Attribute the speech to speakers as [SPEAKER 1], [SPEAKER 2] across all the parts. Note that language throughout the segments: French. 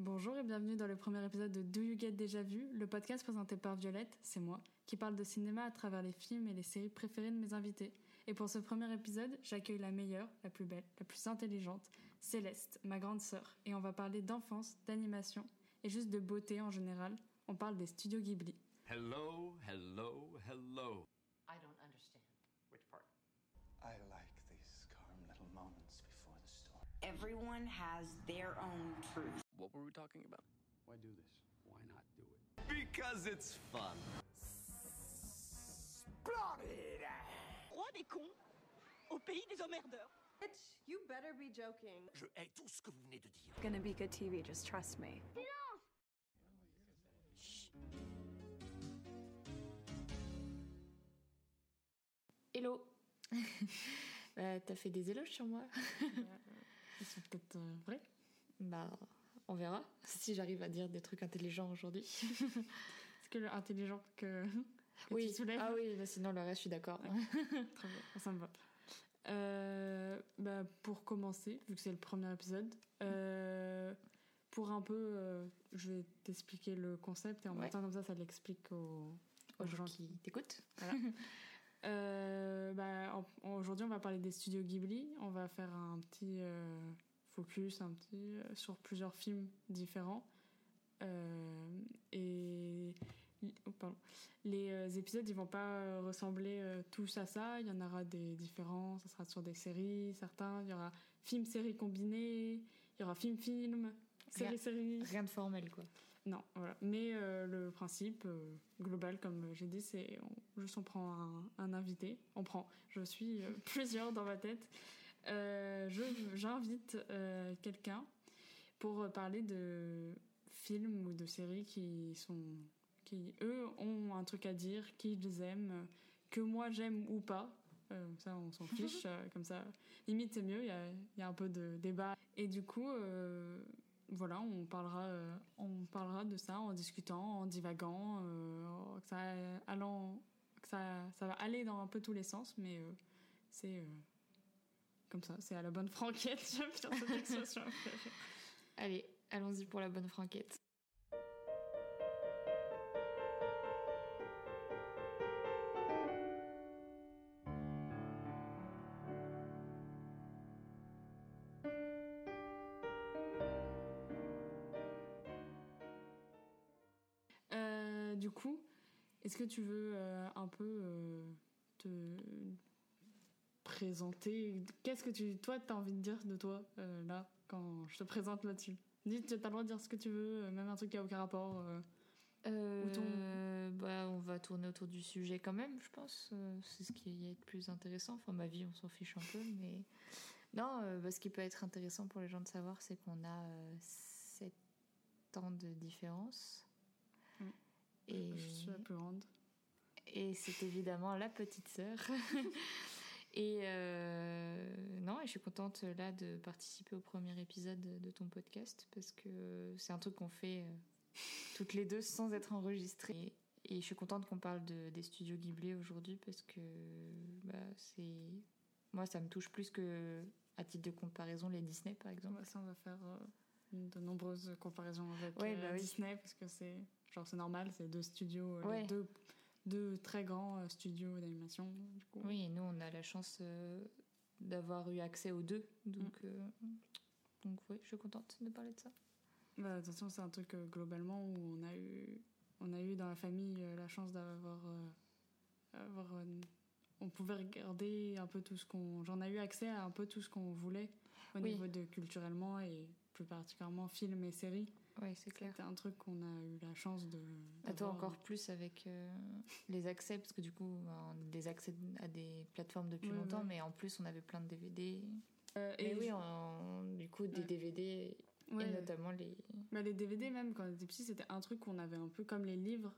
[SPEAKER 1] Bonjour et bienvenue dans le premier épisode de Do You Get Déjà Vu, le podcast présenté par Violette, c'est moi, qui parle de cinéma à travers les films et les séries préférées de mes invités. Et pour ce premier épisode, j'accueille la meilleure, la plus belle, la plus intelligente, Céleste, ma grande sœur, et on va parler d'enfance, d'animation et juste de beauté en général. On parle des studios Ghibli.
[SPEAKER 2] Hello, hello, hello.
[SPEAKER 3] I don't understand.
[SPEAKER 2] Which part?
[SPEAKER 4] I like these calm little moments before the storm.
[SPEAKER 5] Everyone has their own truth.
[SPEAKER 2] What were we talking about?
[SPEAKER 4] Why do this? Why not do it?
[SPEAKER 2] Because it's fun.
[SPEAKER 6] roi des cons au pays des emmerdeurs.
[SPEAKER 7] Bitch, you better be joking.
[SPEAKER 2] Je hais tout ce que vous venez de dire.
[SPEAKER 8] gonna be good TV, just trust me.
[SPEAKER 1] Hello
[SPEAKER 9] Bah, t'as fait des éloges sur moi?
[SPEAKER 1] Ils sont peut-être euh, vrais?
[SPEAKER 9] Bah, on verra si j'arrive à dire des trucs intelligents aujourd'hui.
[SPEAKER 1] Est-ce que le intelligent que, que
[SPEAKER 9] oui,
[SPEAKER 1] tu soulèves
[SPEAKER 9] ah oui, bah, sinon le reste, je suis d'accord.
[SPEAKER 1] Très bien, ça me va. Euh, bah, pour commencer, vu que c'est le premier épisode, euh, pour un peu, euh, je vais t'expliquer le concept et en
[SPEAKER 9] Ouais.
[SPEAKER 1] même temps comme ça, ça l'explique aux,
[SPEAKER 9] Aux gens qui t'écoutent.
[SPEAKER 1] Voilà. Bah, Aujourd'hui, on va parler des studios Ghibli. On va faire un petit focus, un petit euh, sur plusieurs films différents. Euh, et oh, pardon. les euh, épisodes, ils vont pas ressembler euh, tous à ça. Il y en aura des différents. Ça sera sur des séries, certains. Il y aura film-série combiné. Il y aura film-film, série-série.
[SPEAKER 9] Rien de formel, quoi.
[SPEAKER 1] Non, voilà. Mais le principe global, comme j'ai dit, c'est on, juste on prend un, un invité. On prend. Je suis plusieurs dans ma tête. Euh, J'invite euh, quelqu'un pour parler de films ou de séries qui sont qui eux ont un truc à dire, qu'ils aiment, que moi j'aime ou pas. Euh, ça, on s'en fiche. euh, comme ça, limite c'est mieux. Il y a, y a un peu de débat. Et du coup. euh, voilà, on parlera, on parlera de ça en discutant, en divagant, que ça allant, que ça, ça va aller dans un peu tous les sens, mais c'est comme ça, c'est à la bonne franquette. J'aime bien cette expression.
[SPEAKER 9] Allez, allons-y pour la bonne franquette.
[SPEAKER 1] Euh, du coup, est-ce que tu veux euh, un peu euh, te présenter Qu'est-ce que tu, toi, t'as envie de dire de toi euh, là quand je te présente là-dessus? Dis, t'as le droit de dire ce que tu veux, euh, même un truc qui a aucun rapport. euh.
[SPEAKER 9] Bah, on va tourner autour du sujet quand même, je pense. C'est ce qui est le plus intéressant. Enfin, ma vie, on s'en fiche un peu, mais non. bah, ce qui peut être intéressant pour les gens de savoir, c'est qu'on a euh, 7 ans de différence.
[SPEAKER 1] Mm.
[SPEAKER 9] Et,
[SPEAKER 1] Je suis la plus grande.
[SPEAKER 9] et c'est évidemment la petite sœur. et euh, non, et je suis contente là de participer au premier épisode de ton podcast parce que c'est un truc qu'on fait euh, toutes les deux sans être enregistrées. Et, et je suis contente qu'on parle de, des studios Ghibli aujourd'hui parce que bah, c'est moi ça me touche plus que à titre de comparaison les Disney par exemple.
[SPEAKER 1] Ça, on va faire euh, de nombreuses comparaisons avec
[SPEAKER 9] Ouais, bah oui.
[SPEAKER 1] Disney parce que c'est genre c'est normal, c'est deux studios, les deux, deux très grands euh, studios d'animation.
[SPEAKER 9] Oui, et nous on a la chance euh, d'avoir eu accès aux deux, donc euh, donc oui, je suis contente de parler de ça.
[SPEAKER 1] Bah, attention, c'est un truc globalement où on a eu, on a eu dans la famille la chance d'avoir, avoir, on pouvait regarder un peu tout ce qu'on, j'en ai eu accès à un peu tout ce qu'on voulait au
[SPEAKER 9] Oui.
[SPEAKER 1] niveau de culturellement et plus particulièrement films et séries.
[SPEAKER 9] Oui, c'est clair.
[SPEAKER 1] C'était un truc qu'on a eu la chance de.
[SPEAKER 9] À toi encore plus avec euh, les accès, parce que du coup, on a des accès à des plateformes depuis
[SPEAKER 1] Oui,
[SPEAKER 9] longtemps,
[SPEAKER 1] oui.
[SPEAKER 9] mais en plus, on avait plein de DVD.
[SPEAKER 1] Euh,
[SPEAKER 9] Et oui,
[SPEAKER 1] je-
[SPEAKER 9] on- du coup, des
[SPEAKER 1] Ouais.
[SPEAKER 9] DVD,
[SPEAKER 1] ouais.
[SPEAKER 9] et notamment les.
[SPEAKER 1] Bah, les DVD, même quand on était petit, c'était un truc qu'on avait un peu comme les livres.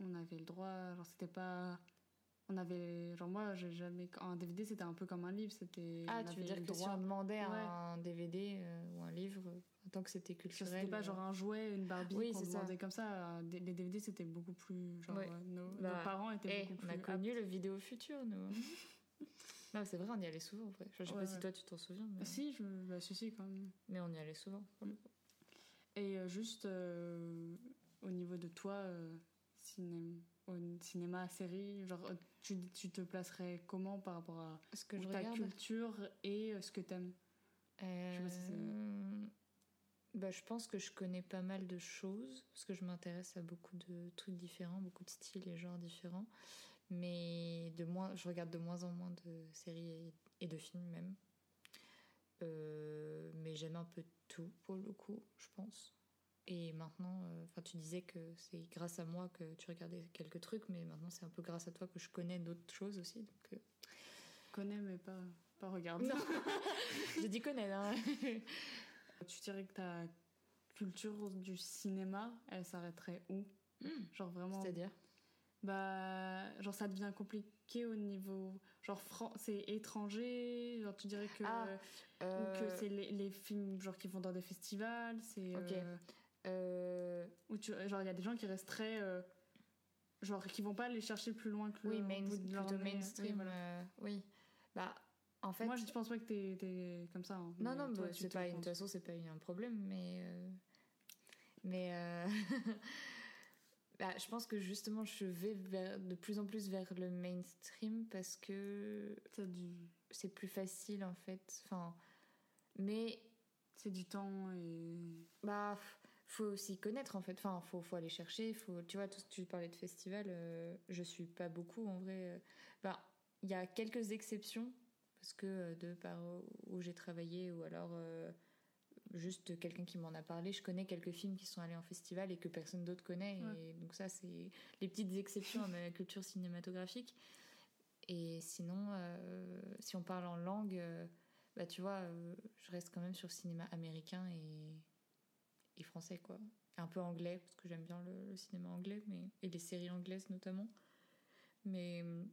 [SPEAKER 1] On avait le droit, genre c'était pas. On avait. Genre moi, j'ai jamais. Un DVD, c'était un peu comme un livre. C'était.
[SPEAKER 9] Ah,
[SPEAKER 1] on
[SPEAKER 9] tu veux
[SPEAKER 1] avait
[SPEAKER 9] dire
[SPEAKER 1] le
[SPEAKER 9] que si
[SPEAKER 1] droit.
[SPEAKER 9] on demandait
[SPEAKER 1] Ouais.
[SPEAKER 9] un DVD euh, ou un livre, tant que c'était culturel.
[SPEAKER 1] C'était pas genre un jouet, une Barbie
[SPEAKER 9] Oui,
[SPEAKER 1] qu'on
[SPEAKER 9] ça.
[SPEAKER 1] demandait comme ça. Des- Les DVD, c'était beaucoup plus. Genre,
[SPEAKER 9] Ouais.
[SPEAKER 1] euh, nos,
[SPEAKER 9] Bah,
[SPEAKER 1] nos parents étaient beaucoup
[SPEAKER 9] on a
[SPEAKER 1] plus.
[SPEAKER 9] connu le vidéo futur, nous. non, c'est vrai, on y allait souvent, en vrai. Je sais
[SPEAKER 1] Ouais,
[SPEAKER 9] pas si toi tu t'en souviens, mais...
[SPEAKER 1] aptes. Si, je... bah, si, si, quand même.
[SPEAKER 9] mais on y allait souvent. coup.
[SPEAKER 1] Et euh, juste euh, au niveau de toi, euh, ciné- au cinéma, série, genre, euh, tu, tu te placerais comment par rapport à
[SPEAKER 9] Ce que je
[SPEAKER 1] ta
[SPEAKER 9] regarde.
[SPEAKER 1] culture et euh, ce que t'aimes? Sais pas si
[SPEAKER 9] Euh, bah, je pense que je connais pas mal de choses parce que je m'intéresse à beaucoup de trucs différents, beaucoup de styles et genres différents. Mais de moins, je regarde de moins en moins de séries et, et de films même. Euh, mais j'aime un peu tout pour le coup, je pense. Et maintenant, euh, enfin, tu disais que c'est grâce à moi que tu regardais quelques trucs, mais maintenant c'est un peu grâce à toi que je connais d'autres choses aussi. Donc, euh,
[SPEAKER 1] Connais mais pas, pas regarde.
[SPEAKER 9] Non. j'ai dit connaître. hein.
[SPEAKER 1] tu dirais que ta culture du cinéma, elle s'arrêterait où? Genre vraiment.
[SPEAKER 9] C'est-à-dire?
[SPEAKER 1] Bah, genre ça devient compliqué au niveau. Genre, c'est étranger, genre tu dirais que.
[SPEAKER 9] Ah,
[SPEAKER 1] Ou que
[SPEAKER 9] euh,
[SPEAKER 1] c'est les, les films genre qui vont dans des festivals, c'est. Euh,
[SPEAKER 9] euh,
[SPEAKER 1] où tu, genre il y a des gens qui resteraient. euh, genre qui vont pas aller chercher plus loin que
[SPEAKER 9] Oui,
[SPEAKER 1] le
[SPEAKER 9] main,
[SPEAKER 1] bout de leur
[SPEAKER 9] plutôt.
[SPEAKER 1] Oui,
[SPEAKER 9] mainstream.
[SPEAKER 1] voilà.
[SPEAKER 9] euh, oui. Bah, en fait.
[SPEAKER 1] Moi je pense pas que t'es t'es comme ça. hein,
[SPEAKER 9] non,
[SPEAKER 1] mais
[SPEAKER 9] non,
[SPEAKER 1] toi,
[SPEAKER 9] bah, c'est pas, de toute façon, c'est pas un problème, mais. euh, Mais. euh, bah, je pense que justement, je vais vers, de plus en plus vers le mainstream parce que
[SPEAKER 1] C'est du,
[SPEAKER 9] c'est plus facile, en fait. Enfin. Mais.
[SPEAKER 1] c'est du temps et.
[SPEAKER 9] Bah, faut aussi connaître en fait. Enfin, faut, faut aller chercher. Faut, tu vois, tout- tu parlais de festival. euh, je suis pas beaucoup en vrai. euh. Bah, il y a quelques exceptions parce que euh, de par où j'ai travaillé ou alors euh, juste quelqu'un qui m'en a parlé. Je connais quelques films qui sont allés en festival et que personne d'autre connaît.
[SPEAKER 1] Ouais.
[SPEAKER 9] Et donc ça, c'est les petites exceptions à ma culture cinématographique. Et sinon, euh, si on parle en langue, bah tu vois, je reste quand même sur le cinéma américain et, et français, quoi. Un peu anglais, parce que j'aime bien le, le cinéma anglais, mais, et les séries anglaises notamment. Mais euh,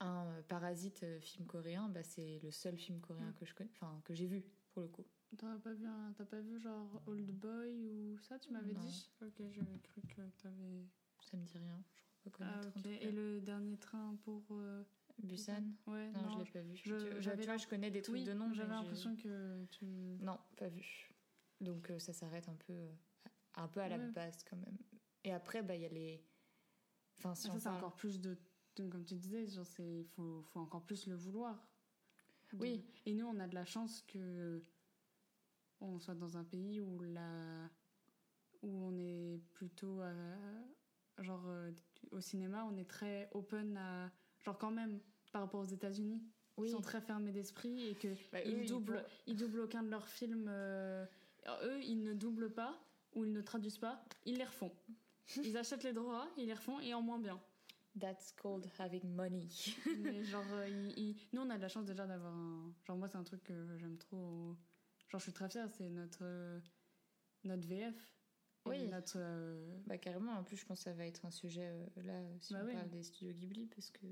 [SPEAKER 9] un euh, Parasite euh, film coréen, bah, c'est le seul film coréen
[SPEAKER 1] Mm.
[SPEAKER 9] que je connais, enfin que j'ai vu pour le coup.
[SPEAKER 1] T'as pas vu, un- t'as pas vu genre Old Boy ou ça, tu m'avais dit? Ok, j'avais cru que t'avais.
[SPEAKER 9] Ça me dit rien, je crois pas
[SPEAKER 1] Ah,
[SPEAKER 9] connaître. tout
[SPEAKER 1] Et le dernier train pour. euh,
[SPEAKER 9] Busan?
[SPEAKER 1] Ouais,
[SPEAKER 9] Non,
[SPEAKER 1] non,
[SPEAKER 9] je l'ai pas vu.
[SPEAKER 1] je-
[SPEAKER 9] Tu- je,
[SPEAKER 1] j'avais
[SPEAKER 9] tu vois,
[SPEAKER 1] l'im-
[SPEAKER 9] je connais des trucs
[SPEAKER 1] oui,
[SPEAKER 9] de nom.
[SPEAKER 1] j'avais l'impression que tu.
[SPEAKER 9] Non, pas vu. Donc euh, ça s'arrête un peu, euh, un peu à la
[SPEAKER 1] Ouais.
[SPEAKER 9] base quand même. Et après, bah il y a les. Enfin, si
[SPEAKER 1] Ah, ça, c'est
[SPEAKER 9] parle-
[SPEAKER 1] encore plus de. Comme tu disais, c'est faut, faut encore plus le vouloir.
[SPEAKER 9] Oui.
[SPEAKER 1] Et nous, on a de la chance que. On soit dans un pays où la. Où on est plutôt. euh, genre, euh, au cinéma, on est très open à. Genre, quand même, par rapport aux États-Unis.
[SPEAKER 9] Oui.
[SPEAKER 1] Ils sont très fermés d'esprit et que
[SPEAKER 9] Bah,
[SPEAKER 1] ils, doublent,
[SPEAKER 9] vont-
[SPEAKER 1] ils doublent aucun de leurs films. euh, alors, eux, ils ne doublent pas ou ils ne traduisent pas, ils les refont. Ils achètent les droits, ils les refont et en moins bien.
[SPEAKER 9] That's called having money.
[SPEAKER 1] Mais genre, euh, nous, on a de la chance déjà d'avoir un. Genre, moi, c'est un truc que j'aime trop. Genre, je suis très fière, c'est notre, euh, notre VF.
[SPEAKER 9] Oui.
[SPEAKER 1] Notre. euh,
[SPEAKER 9] Bah carrément, en plus je pense que ça va être un sujet là si
[SPEAKER 1] Bah
[SPEAKER 9] on
[SPEAKER 1] oui.
[SPEAKER 9] parle des studios Ghibli parce que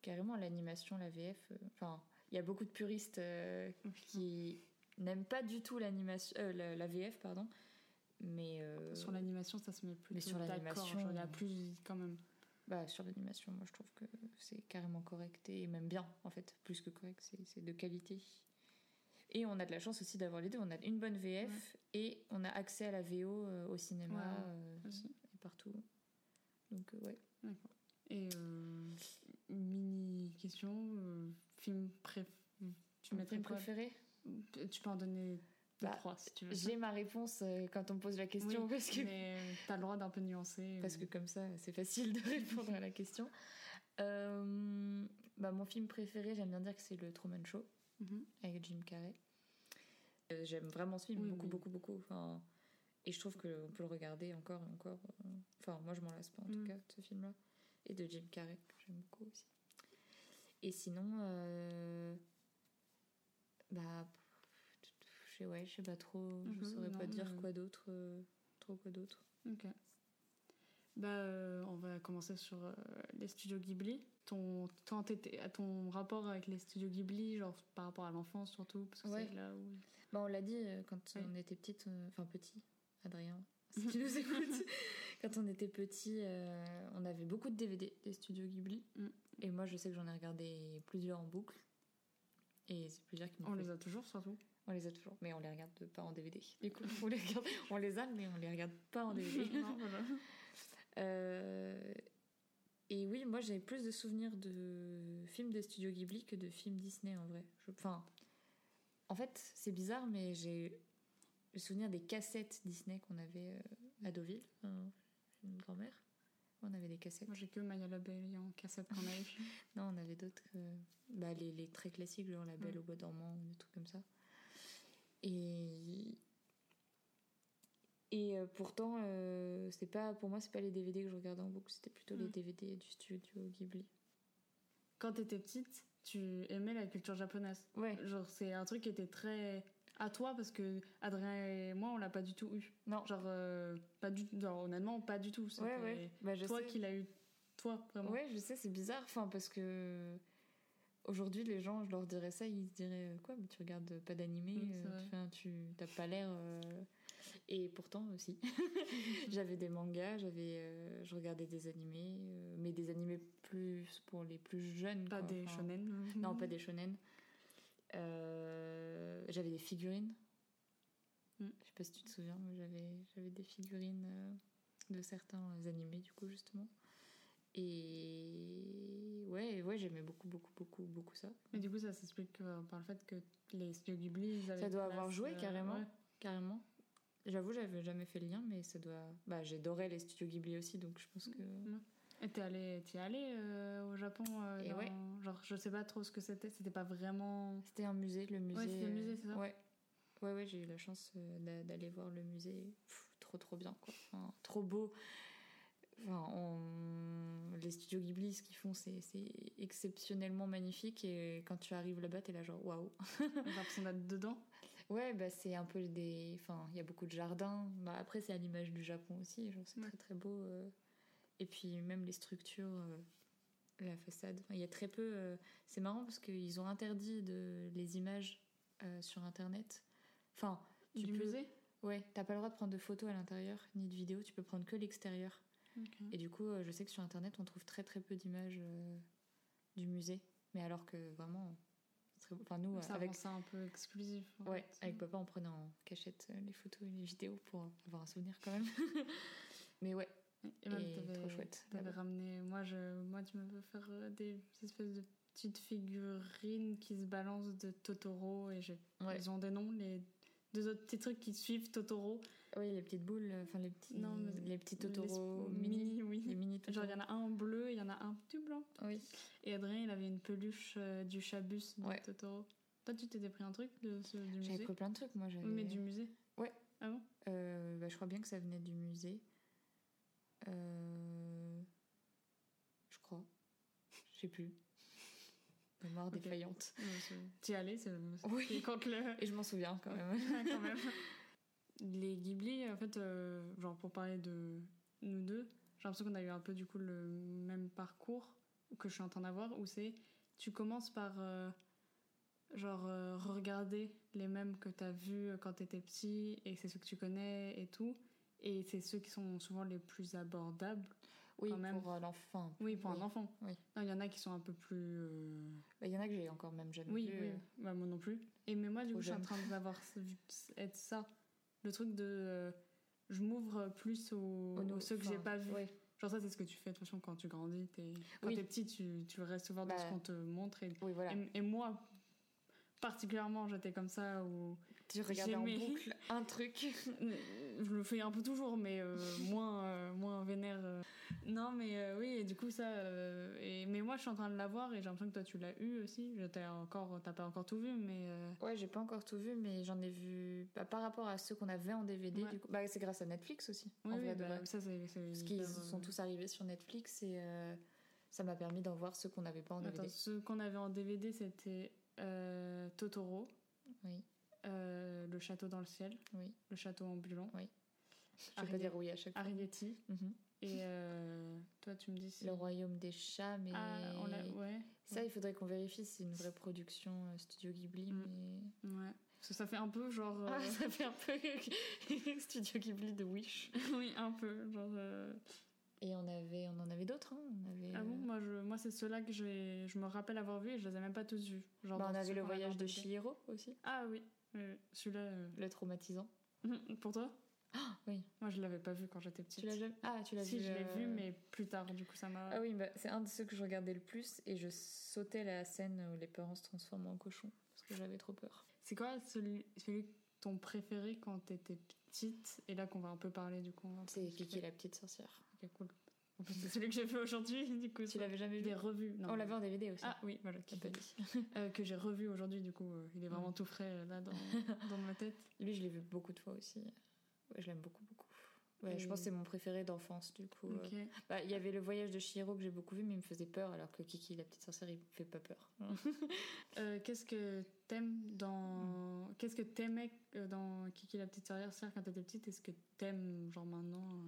[SPEAKER 9] carrément l'animation, la VF, enfin il y a beaucoup de puristes qui n'aiment pas du tout l'animation, euh, la, la VF pardon, mais euh,
[SPEAKER 1] Sur l'animation, ça se met plutôt
[SPEAKER 9] mais sur l'animation,
[SPEAKER 1] il y a plus quand même.
[SPEAKER 9] bah, sur l'animation, moi je trouve que c'est carrément correct et même bien en fait, plus que correct, c'est de qualité. Et on a de la chance aussi d'avoir les deux. On a une bonne VF et on a accès à la VO euh, au cinéma
[SPEAKER 1] Ouais, aussi.
[SPEAKER 9] et partout. Donc ouais.
[SPEAKER 1] Et euh, mini question, euh, film préf... Tu
[SPEAKER 9] film préféré?
[SPEAKER 1] Tu peux en donner deux,
[SPEAKER 9] Bah,
[SPEAKER 1] trois si tu veux.
[SPEAKER 9] J'ai ma réponse euh, quand on me pose la question
[SPEAKER 1] Oui,
[SPEAKER 9] parce que
[SPEAKER 1] Mais t'as le droit d'un peu nuancer.
[SPEAKER 9] parce
[SPEAKER 1] euh.
[SPEAKER 9] que comme ça c'est facile de répondre à la question. Euh, bah, mon film préféré, j'aime bien dire que c'est le Truman Show
[SPEAKER 1] Mhm.
[SPEAKER 9] avec Jim Carrey. Euh, j'aime vraiment ce film
[SPEAKER 1] Oui,
[SPEAKER 9] beaucoup
[SPEAKER 1] oui.
[SPEAKER 9] beaucoup beaucoup. Enfin, et je trouve qu'on peut le regarder encore et encore. Enfin moi je m'en lasse pas en tout
[SPEAKER 1] Mm.
[SPEAKER 9] cas de ce film-là et de Jim Carrey que j'aime beaucoup aussi. Et sinon, euh, bah je sais ouais, je sais pas trop, je
[SPEAKER 1] Mhm,
[SPEAKER 9] saurais pas dire
[SPEAKER 1] mais-
[SPEAKER 9] quoi d'autre, euh, trop quoi d'autre.
[SPEAKER 1] Ok. Bah, euh, on va commencer sur euh, les studios Ghibli. Ton, ton, ton rapport avec les studios Ghibli, genre par rapport à l'enfance surtout, parce que
[SPEAKER 9] Ouais.
[SPEAKER 1] c'est là où.
[SPEAKER 9] Bah, on l'a dit quand on était petite, enfin petit, Adrien, si tu nous écoutes. quand on était petit, on avait beaucoup de DVD des studios Ghibli.
[SPEAKER 1] Mm.
[SPEAKER 9] Et moi, je sais que j'en ai regardé plusieurs en boucle. Et c'est plusieurs qui m'ont
[SPEAKER 1] On
[SPEAKER 9] fait-
[SPEAKER 1] les a toujours surtout.
[SPEAKER 9] On les a toujours, mais on les regarde pas en DVD. Du coup, on les, regarde, on les a, mais on les regarde pas en DVD.
[SPEAKER 1] Non, voilà.
[SPEAKER 9] Euh, et oui, moi j'avais plus de souvenirs de films de Studio Ghibli que de films Disney en vrai. Je- Enfin, en fait, c'est bizarre, mais j'ai le souvenir des cassettes Disney qu'on avait euh, à Deauville, chez une grand-mère. On avait des cassettes.
[SPEAKER 1] Moi, j'ai que Maya l'abeille en cassette qu'on a eu.
[SPEAKER 9] Non, on avait d'autres. euh, bah, les, les très classiques, genre La Belle
[SPEAKER 1] Mm.
[SPEAKER 9] au bois dormant, ou des trucs comme ça. Et. Et euh, pourtant, euh, c'est pas, pour moi, c'est pas les DVD que je regardais en boucle, c'était plutôt les
[SPEAKER 1] Mm.
[SPEAKER 9] DVD du studio Ghibli.
[SPEAKER 1] Quand t'étais petite, tu aimais la culture japonaise.
[SPEAKER 9] Ouais.
[SPEAKER 1] Genre, c'est un truc qui était très à toi parce que Adrien et moi, on l'a pas du tout eu.
[SPEAKER 9] Non.
[SPEAKER 1] Genre, euh, pas du genre, honnêtement, pas du tout.
[SPEAKER 9] ouais, ouais. Bah, je
[SPEAKER 1] Toi
[SPEAKER 9] sais.
[SPEAKER 1] qui l'as eu, toi, vraiment.
[SPEAKER 9] Ouais, je sais, c'est bizarre. Enfin, parce que aujourd'hui, les gens, je leur dirais ça, ils se diraient euh, quoi mais Tu regardes pas d'animé,
[SPEAKER 1] Oui,
[SPEAKER 9] euh, tu t'as pas l'air. euh, Et pourtant aussi, j'avais des mangas, j'avais, euh, je regardais des animés, mais des animés plus pour les plus jeunes.
[SPEAKER 1] Pas
[SPEAKER 9] quoi.
[SPEAKER 1] des
[SPEAKER 9] Enfin,
[SPEAKER 1] shonen.
[SPEAKER 9] Non, pas des shonen. Euh, j'avais des figurines.
[SPEAKER 1] Mm.
[SPEAKER 9] Je sais pas si tu te souviens, mais j'avais, j'avais des figurines euh, de certains animés, du coup, justement. Et ouais, ouais, j'aimais beaucoup, beaucoup, beaucoup, beaucoup ça.
[SPEAKER 1] Mais du coup, ça s'explique euh, par le fait que les studios Ghibli, ils avaient
[SPEAKER 9] Ça doit avoir joué
[SPEAKER 1] euh,
[SPEAKER 9] carrément.
[SPEAKER 1] ouais.
[SPEAKER 9] Carrément. J'avoue, j'avais jamais fait le lien, mais ça doit. Bah, j'adorais les studios Ghibli aussi, donc je pense que.
[SPEAKER 1] Et t'es allé, t'y es allé euh, au Japon euh,
[SPEAKER 9] Et
[SPEAKER 1] dans-
[SPEAKER 9] ouais.
[SPEAKER 1] Genre, je sais pas trop ce que c'était. C'était pas vraiment.
[SPEAKER 9] C'était un musée, le musée.
[SPEAKER 1] c'était le musée,
[SPEAKER 9] euh,
[SPEAKER 1] c'est ça
[SPEAKER 9] Ouais. Ouais, ouais, j'ai eu la chance euh, d'a- d'aller voir le musée. Pff, trop, trop bien, quoi. Enfin, trop beau. Enfin, on- Les studios Ghibli, ce qu'ils font, c'est c'est exceptionnellement magnifique. Et quand tu arrives là-bas, t'es là, genre, waouh.
[SPEAKER 1] J'ai l'impression d'être dedans.
[SPEAKER 9] Ouais, bah, c'est un peu des. Enfin, il y a beaucoup de jardins. Bah, après, c'est à l'image du Japon aussi. Genre, c'est
[SPEAKER 1] Ouais.
[SPEAKER 9] très, très beau. euh. Et puis, même les structures, euh, la façade. Enfin, Il y a très peu. euh, C'est marrant parce qu'ils ont interdit de... les images euh, sur Internet. Enfin, tu
[SPEAKER 1] du
[SPEAKER 9] peux.
[SPEAKER 1] musée?
[SPEAKER 9] Ouais, t'as pas le droit de prendre de photos à l'intérieur, ni de vidéos. Tu peux prendre que l'extérieur. Et du coup, je sais que sur Internet, on trouve très, très peu d'images du musée. Mais alors que vraiment. Enfin, nous,
[SPEAKER 1] Ça
[SPEAKER 9] avec.
[SPEAKER 1] ça un peu exclusif.
[SPEAKER 9] Ouais,
[SPEAKER 1] fait.
[SPEAKER 9] avec papa, on prenait en cachette les photos et les vidéos pour avoir un souvenir quand même. Mais ouais,
[SPEAKER 1] Et même,
[SPEAKER 9] Et
[SPEAKER 1] t'avais-
[SPEAKER 9] trop chouette,
[SPEAKER 1] T'avais
[SPEAKER 9] là-bas.
[SPEAKER 1] ramené. Moi, je, moi, tu me fais faire euh, des espèces de petites figurines qui se balancent de Totoro. Et j'ai-
[SPEAKER 9] Ouais.
[SPEAKER 1] ils ont des noms, les deux autres petits trucs qui suivent Totoro.
[SPEAKER 9] oui, les petites boules, euh, enfin les petits,
[SPEAKER 1] Non,
[SPEAKER 9] les petits Totoro mini,
[SPEAKER 1] oui.
[SPEAKER 9] les mini
[SPEAKER 1] Genre,
[SPEAKER 9] Totoro.
[SPEAKER 1] il y en a un en bleu, il y en a un tout blanc.
[SPEAKER 9] Oui.
[SPEAKER 1] Et Adrien, il avait une peluche euh, du Chabus de
[SPEAKER 9] Ouais.
[SPEAKER 1] Totoro. Toi, tu t'étais pris un truc de ce, du
[SPEAKER 9] J'avais
[SPEAKER 1] musée
[SPEAKER 9] pris plein de trucs, moi. J'avais.
[SPEAKER 1] Oui, mais du musée
[SPEAKER 9] Ouais.
[SPEAKER 1] Ah bon?
[SPEAKER 9] Euh, bah, je crois bien que ça venait du musée. Euh, Je crois. Je sais plus. Mémoire
[SPEAKER 1] Ok.
[SPEAKER 9] défaillante.
[SPEAKER 1] C'est- T'y allais, c'est
[SPEAKER 9] Oui.
[SPEAKER 1] quand le.
[SPEAKER 9] Et je m'en souviens quand même.
[SPEAKER 1] quand même. Les Ghibli, en fait, euh, genre pour parler de nous deux, j'ai l'impression qu'on a eu un peu du coup le même parcours que je suis en train d'avoir, où c'est tu commences par euh, genre euh, regarder les mêmes que tu as vus quand tu étais petit et c'est ceux que tu connais et tout, et c'est ceux qui sont souvent les plus abordables.
[SPEAKER 9] Oui,
[SPEAKER 1] Quand même.
[SPEAKER 9] pour euh, l'enfant.
[SPEAKER 1] Oui, pour
[SPEAKER 9] Oui.
[SPEAKER 1] un enfant.
[SPEAKER 9] Oui.
[SPEAKER 1] Non, Il y en a qui sont un peu plus. euh,
[SPEAKER 9] Bah, Il y en a que j'ai encore même jamais
[SPEAKER 1] oui,
[SPEAKER 9] vu.
[SPEAKER 1] oui, bah, moi non plus. Et mais moi, du
[SPEAKER 9] Trop
[SPEAKER 1] coup, je suis en
[SPEAKER 9] jeune.
[SPEAKER 1] train d'avoir vu être ça. Le truc de. euh, je m'ouvre plus aux, aux ceux que j'ai pas vus.
[SPEAKER 9] oui.
[SPEAKER 1] Genre, ça, c'est ce que tu fais de toute façon quand tu grandis. t'es- Quand t'es petit, tu, tu restes dans
[SPEAKER 9] Bah,
[SPEAKER 1] ce qu'on te montre. Et,
[SPEAKER 9] voilà.
[SPEAKER 1] et, et moi, particulièrement, j'étais comme ça où.
[SPEAKER 9] Tu regardais en
[SPEAKER 1] j'aimais-
[SPEAKER 9] boucle un truc.
[SPEAKER 1] je le fais un peu toujours, mais euh, moins, euh, moins vénère. euh. Non, mais euh, oui, et du coup, ça. et, mais moi, je suis en train de l'avoir et j'ai l'impression que toi, tu l'as eu aussi. T'ai encore, t'as pas encore tout vu, mais.
[SPEAKER 9] Ouais, j'ai pas encore tout vu, mais j'en ai vu bah, par rapport à ceux qu'on avait en DVD.
[SPEAKER 1] Ouais.
[SPEAKER 9] Du coup, bah, c'est grâce à Netflix aussi.
[SPEAKER 1] Oui,
[SPEAKER 9] en
[SPEAKER 1] oui,
[SPEAKER 9] vrai de
[SPEAKER 1] bah,
[SPEAKER 9] vrai.
[SPEAKER 1] ça, c'est.
[SPEAKER 9] Parce
[SPEAKER 1] ils
[SPEAKER 9] qu'ils sont tous arrivés sur Netflix et ça m'a permis d'en voir ceux qu'on n'avait pas en
[SPEAKER 1] Attends,
[SPEAKER 9] DVD.
[SPEAKER 1] ce qu'on avait en DVD, c'était Totoro,
[SPEAKER 9] Oui,
[SPEAKER 1] euh, Le Château dans le ciel,
[SPEAKER 9] oui.
[SPEAKER 1] Le Château ambulant,
[SPEAKER 9] Je vais pas dire oui à chaque fois.
[SPEAKER 1] Arrietty.
[SPEAKER 9] Mhm.
[SPEAKER 1] Et euh, toi, tu me dis si.
[SPEAKER 9] Le Royaume des chats, mais
[SPEAKER 1] Ah, on l'a. Ouais.
[SPEAKER 9] ça, il faudrait qu'on vérifie si c'est une vraie production euh, Studio Ghibli.
[SPEAKER 1] Mm.
[SPEAKER 9] Mais...
[SPEAKER 1] Ouais. Parce que ça fait un peu genre. euh,
[SPEAKER 9] Ah, ça fait un peu Studio Ghibli de Wish.
[SPEAKER 1] oui, un peu. Genre. euh,
[SPEAKER 9] Et on, avait, on en avait d'autres. Hein. On, avait,
[SPEAKER 1] Ah bon Moi, je, moi c'est ceux-là que j'ai- je me rappelle avoir vus et je les ai même pas tous vus. Genre
[SPEAKER 9] bah, on avait le voyage de. Chihiro aussi.
[SPEAKER 1] Ah oui. Ouais, Celui-là, euh,
[SPEAKER 9] Le traumatisant.
[SPEAKER 1] pour toi?
[SPEAKER 9] Oui.
[SPEAKER 1] Moi, je l'avais pas vu quand j'étais petite.
[SPEAKER 9] Tu l'as jamais Ah, tu l'as
[SPEAKER 1] Si,
[SPEAKER 9] vu
[SPEAKER 1] je l'ai
[SPEAKER 9] euh,
[SPEAKER 1] vu, mais plus tard, du coup, ça m'a.
[SPEAKER 9] Ah oui, bah, c'est un de ceux que je regardais le plus et je sautais la scène où les parents se transforment en cochon parce que j'avais trop peur.
[SPEAKER 1] C'est quoi celui, celui ton préféré quand t'étais petite? Et là qu'on va un peu parler du coup.
[SPEAKER 9] C'est. Kiki la petite sorcière.
[SPEAKER 1] Ok, cool. En plus, c'est celui que j'ai fait aujourd'hui, du coup.
[SPEAKER 9] Tu l'avais jamais vu
[SPEAKER 1] l'ai revu. Non,
[SPEAKER 9] On l'avait en DVD aussi.
[SPEAKER 1] Ah oui, voilà, qui euh, que j'ai revu aujourd'hui, du coup, euh, il est vraiment tout frais là dans, dans ma tête.
[SPEAKER 9] Lui, je l'ai vu beaucoup de fois aussi. Ouais, je l'aime beaucoup, beaucoup. Ouais, je
[SPEAKER 1] Et-
[SPEAKER 9] pense que c'est mon préféré d'enfance, du coup. euh. Bah, Il y avait le voyage de Chihiro que j'ai beaucoup vu, mais il me faisait peur, alors que Kiki, la petite sorcière, il me fait pas peur.
[SPEAKER 1] Euh, qu'est-ce que t'aimes dans. Qu'est-ce que t'aimais dans Kiki la petite sorcière quand t'étais petite? Est-ce que t'aimes, genre maintenant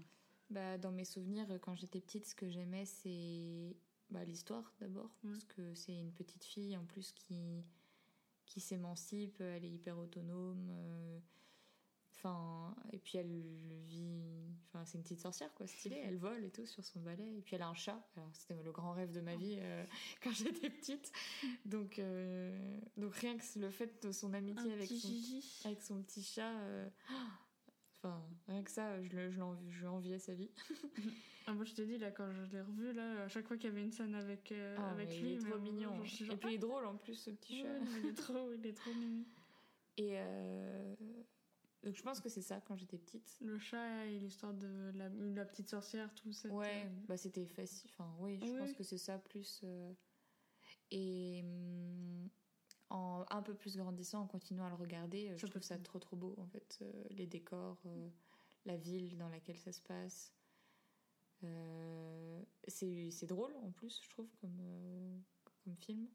[SPEAKER 9] Bah, dans mes souvenirs, quand j'étais petite, ce que j'aimais, c'est bah, l'histoire d'abord, parce que c'est une petite fille en plus qui, qui s'émancipe, elle est hyper autonome. euh, Enfin, et puis elle vit. Enfin, c'est une petite sorcière, quoi, stylée. Elle vole et tout sur son balai. Et puis elle a un chat. Alors, c'était le grand rêve de ma vie euh, quand j'étais petite. Donc, euh, donc rien que le fait de son amitié
[SPEAKER 1] Un
[SPEAKER 9] avec son, avec son petit chat. euh, Enfin, rien que ça, je, le- je, je enviais sa vie.
[SPEAKER 1] Ah, moi je te dis là quand je l'ai revu là, à chaque fois qu'il y avait une scène avec, euh,
[SPEAKER 9] Ah,
[SPEAKER 1] avec lui,
[SPEAKER 9] il est trop mignon.
[SPEAKER 1] genre, genre,
[SPEAKER 9] Et puis il est drôle en plus, ce petit
[SPEAKER 1] ah,
[SPEAKER 9] chat.
[SPEAKER 1] ouais, il est trop, il est trop mignon.
[SPEAKER 9] Et euh, donc je pense que c'est ça quand j'étais petite.
[SPEAKER 1] Le chat et l'histoire de la, la petite sorcière, tout ça.
[SPEAKER 9] Ouais, bah c'était facile. Enfin, oui, je
[SPEAKER 1] Oui.
[SPEAKER 9] pense que c'est ça plus. euh, Et hum, en un peu plus grandissant, en continuant à le regarder, euh, je trouve ça trop trop beau en fait. euh, les décors, euh, la ville dans laquelle ça se passe. Euh, c'est drôle en plus, je trouve, comme, comme film.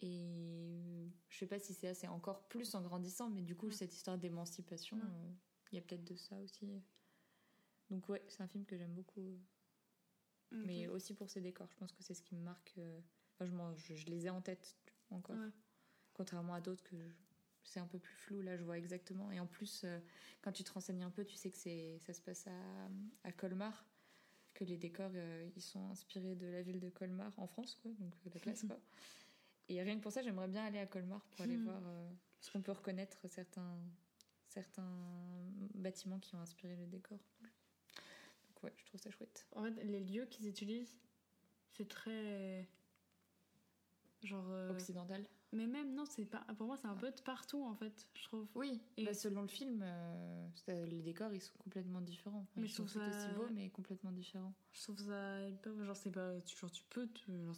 [SPEAKER 9] Et je sais pas si c'est c'est encore plus en grandissant, mais du coup,
[SPEAKER 1] Ouais.
[SPEAKER 9] cette histoire d'émancipation,
[SPEAKER 1] Ouais.
[SPEAKER 9] il y a peut-être de ça aussi. Donc, ouais, c'est un film que j'aime beaucoup.
[SPEAKER 1] Ok.
[SPEAKER 9] Mais aussi pour ses décors, je pense que c'est ce qui me marque. Enfin, je, je, je les ai en tête encore.
[SPEAKER 1] Ouais.
[SPEAKER 9] Contrairement à d'autres que c'est un peu plus flou, là je vois exactement. Et en plus, euh, quand tu te renseignes un peu, tu sais que c'est, ça se passe à, à Colmar, que les décors euh, ils sont inspirés de la ville de Colmar en France, quoi, donc euh, la classe quoi. Et rien que pour ça, j'aimerais bien aller à Colmar pour aller
[SPEAKER 1] Mhm.
[SPEAKER 9] voir, euh, parce qu'on peut reconnaître certains, certains bâtiments qui ont inspiré le décor. Donc ouais, je trouve ça chouette.
[SPEAKER 1] En fait, les lieux qu'ils utilisent, c'est très. Genre. euh,
[SPEAKER 9] Occidental.
[SPEAKER 1] Mais même, non, c'est pas. Pour moi, c'est un peu de partout, en fait, je trouve.
[SPEAKER 9] Oui,
[SPEAKER 1] Et-
[SPEAKER 9] bah, selon le film, euh, les décors ils sont complètement différents.
[SPEAKER 1] Mais
[SPEAKER 9] ils
[SPEAKER 1] je
[SPEAKER 9] sont
[SPEAKER 1] trouve
[SPEAKER 9] tout
[SPEAKER 1] ça-
[SPEAKER 9] aussi beaux, mais complètement différents.
[SPEAKER 1] Je trouve ça. Ils peuvent. Genre, c'est pas. tu- Genre, tu peux. te- genre,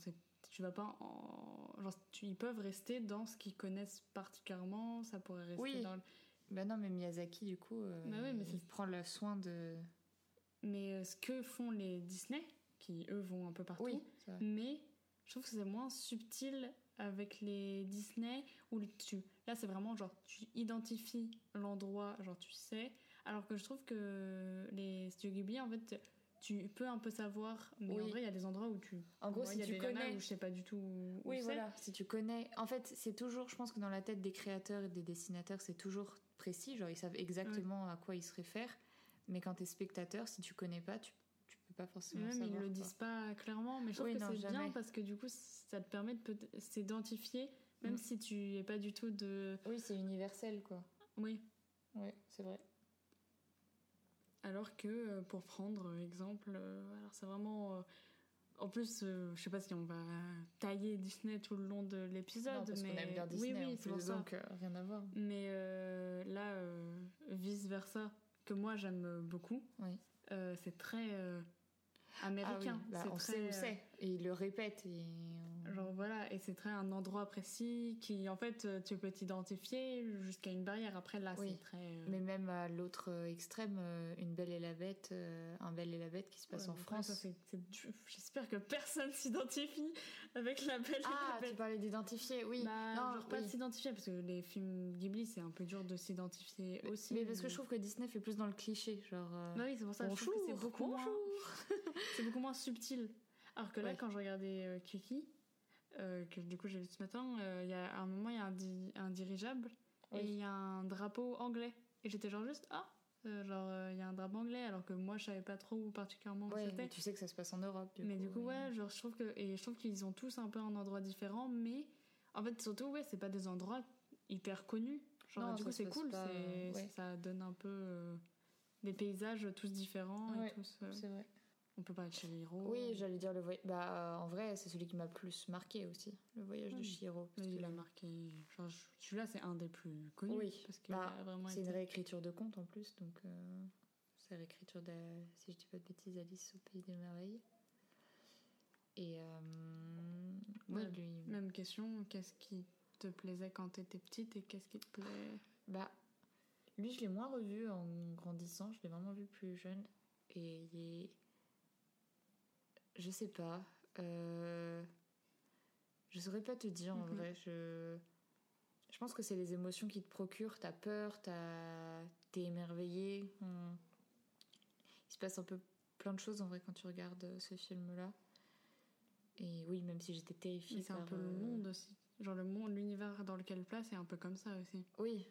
[SPEAKER 1] tu vas pas en. Genre, tu- ils peuvent rester dans ce qu'ils connaissent particulièrement. Ça pourrait rester
[SPEAKER 9] Oui.
[SPEAKER 1] dans. le-
[SPEAKER 9] Bah non, mais Miyazaki, du coup, euh,
[SPEAKER 1] Bah oui, mais
[SPEAKER 9] il prend le soin de.
[SPEAKER 1] Mais euh, ce que font les Disney, qui eux vont un peu partout.
[SPEAKER 9] Oui.
[SPEAKER 1] Mais je trouve que c'est moins subtil avec les Disney où tu là c'est vraiment genre tu identifies l'endroit genre tu sais alors que je trouve que les studios Ghibli en fait tu peux un peu savoir mais en vrai il y a des endroits où tu
[SPEAKER 9] En gros, si
[SPEAKER 1] il y a
[SPEAKER 9] tu
[SPEAKER 1] des
[SPEAKER 9] connais-
[SPEAKER 1] où je sais pas du tout où
[SPEAKER 9] Oui, voilà, si tu connais. En fait, c'est toujours, je pense que dans la tête des créateurs et des dessinateurs, c'est toujours précis. Genre, ils savent exactement à quoi ils se réfèrent. Mais quand t'es spectateur, si tu connais pas, tu, pas forcément
[SPEAKER 1] même
[SPEAKER 9] savoir.
[SPEAKER 1] ils le
[SPEAKER 9] quoi.
[SPEAKER 1] disent pas clairement mais je trouve
[SPEAKER 9] Oui,
[SPEAKER 1] que c'est bien parce que du coup ça te permet de s'identifier même
[SPEAKER 9] Mm.
[SPEAKER 1] si tu es pas du tout de
[SPEAKER 9] Oui, c'est universel, quoi.
[SPEAKER 1] oui
[SPEAKER 9] Oui, c'est vrai.
[SPEAKER 1] Alors que euh, pour prendre euh, exemple, euh, alors c'est vraiment. en plus, euh, je sais pas si on va tailler Disney tout le long de l'épisode, mais
[SPEAKER 9] qu'on aime bien Disney,
[SPEAKER 1] oui, oui, c'est pour ça.
[SPEAKER 9] donc euh, rien à voir.
[SPEAKER 1] Mais euh, là, vice versa, que moi j'aime beaucoup,
[SPEAKER 9] Oui.
[SPEAKER 1] euh, c'est très
[SPEAKER 9] Ah oui,
[SPEAKER 1] américain.
[SPEAKER 9] bah,
[SPEAKER 1] c'est
[SPEAKER 9] on
[SPEAKER 1] très,
[SPEAKER 9] sait où
[SPEAKER 1] euh,
[SPEAKER 9] c'est. Et il le répète. Et
[SPEAKER 1] Genre voilà, et c'est très un endroit précis qui, en fait, euh, tu peux t'identifier jusqu'à une barrière. Après, là,
[SPEAKER 9] Oui.
[SPEAKER 1] c'est très. euh,
[SPEAKER 9] Mais même à l'autre euh, extrême, Une Belle et la Bête, Un Belle et la Bête qui se passe
[SPEAKER 1] ouais,
[SPEAKER 9] en France.
[SPEAKER 1] J'espère que personne s'identifie avec la belle et
[SPEAKER 9] ah,
[SPEAKER 1] la bête.
[SPEAKER 9] tu parlais d'identifier, oui.
[SPEAKER 1] Bah,
[SPEAKER 9] non,
[SPEAKER 1] genre pas
[SPEAKER 9] oui.
[SPEAKER 1] de s'identifier parce que les films Ghibli c'est un peu dur de s'identifier aussi.
[SPEAKER 9] Mais parce que je trouve que Disney fait plus dans le cliché, genre.
[SPEAKER 1] Bah oui, c'est pour ça. je trouve que c'est
[SPEAKER 9] Bonjour,
[SPEAKER 1] beaucoup moins,
[SPEAKER 9] bonjour.
[SPEAKER 1] c'est beaucoup moins subtil. Alors que là,
[SPEAKER 9] Ouais.
[SPEAKER 1] quand je regardais euh, Kiki, euh, que du coup j'ai vu ce matin, euh, il y a à un moment il y a un, di- un dirigeable
[SPEAKER 9] Oui.
[SPEAKER 1] et il y a un drapeau anglais. Et j'étais genre juste ah, euh, genre il y a un drapeau anglais alors que moi je savais pas trop où particulièrement où
[SPEAKER 9] Ouais,
[SPEAKER 1] c'était.
[SPEAKER 9] mais tu sais que ça se passe en Europe. Du
[SPEAKER 1] mais
[SPEAKER 9] coup,
[SPEAKER 1] du coup, ouais, genre, je trouve que. Et je trouve qu'ils ont tous un peu un endroit différent, mais en fait, surtout, ouais, c'est pas des endroits hyper connus. Genre,
[SPEAKER 9] Non,
[SPEAKER 1] du coup, c'est cool,
[SPEAKER 9] pas, ouais.
[SPEAKER 1] ça donne un peu des paysages tous différents.
[SPEAKER 9] Ouais,
[SPEAKER 1] et tous,
[SPEAKER 9] C'est vrai.
[SPEAKER 1] On peut parler de Chihiro.
[SPEAKER 9] Oui, j'allais dire le voyage. Bah, euh, en vrai, c'est celui qui m'a plus marqué aussi, le voyage de
[SPEAKER 1] Oui.
[SPEAKER 9] Chihiro. parce
[SPEAKER 1] il
[SPEAKER 9] que-
[SPEAKER 1] a marqué. Je- celui-là, c'est un des plus connus.
[SPEAKER 9] Oui,
[SPEAKER 1] parce qu'il
[SPEAKER 9] bah, C'est une réécriture de conte en plus, donc euh, c'est la réécriture de, si je dis pas de bêtises, Alice au Pays des Merveilles. Et euh, ouais,
[SPEAKER 1] Ouais.
[SPEAKER 9] lui,
[SPEAKER 1] Même question, qu'est-ce qui te plaisait quand t'étais petite et qu'est-ce qui te plaît?
[SPEAKER 9] Bah, lui, je l'ai moins revu en grandissant, je l'ai vraiment vu plus jeune. Et il est- je sais pas, euh, je saurais pas te dire en
[SPEAKER 1] Mhm.
[SPEAKER 9] vrai. Je, je pense que c'est les émotions qui te procurent. T'as peur, t'es émerveillé. on- Il se passe un peu plein de choses en vrai quand tu regardes euh, ce film-là. Et oui, même si j'étais terrifiée.
[SPEAKER 1] C'est un peu le
[SPEAKER 9] euh,
[SPEAKER 1] monde aussi. Genre, le monde, l'univers dans lequel place, c'est un peu comme ça aussi.
[SPEAKER 9] Oui,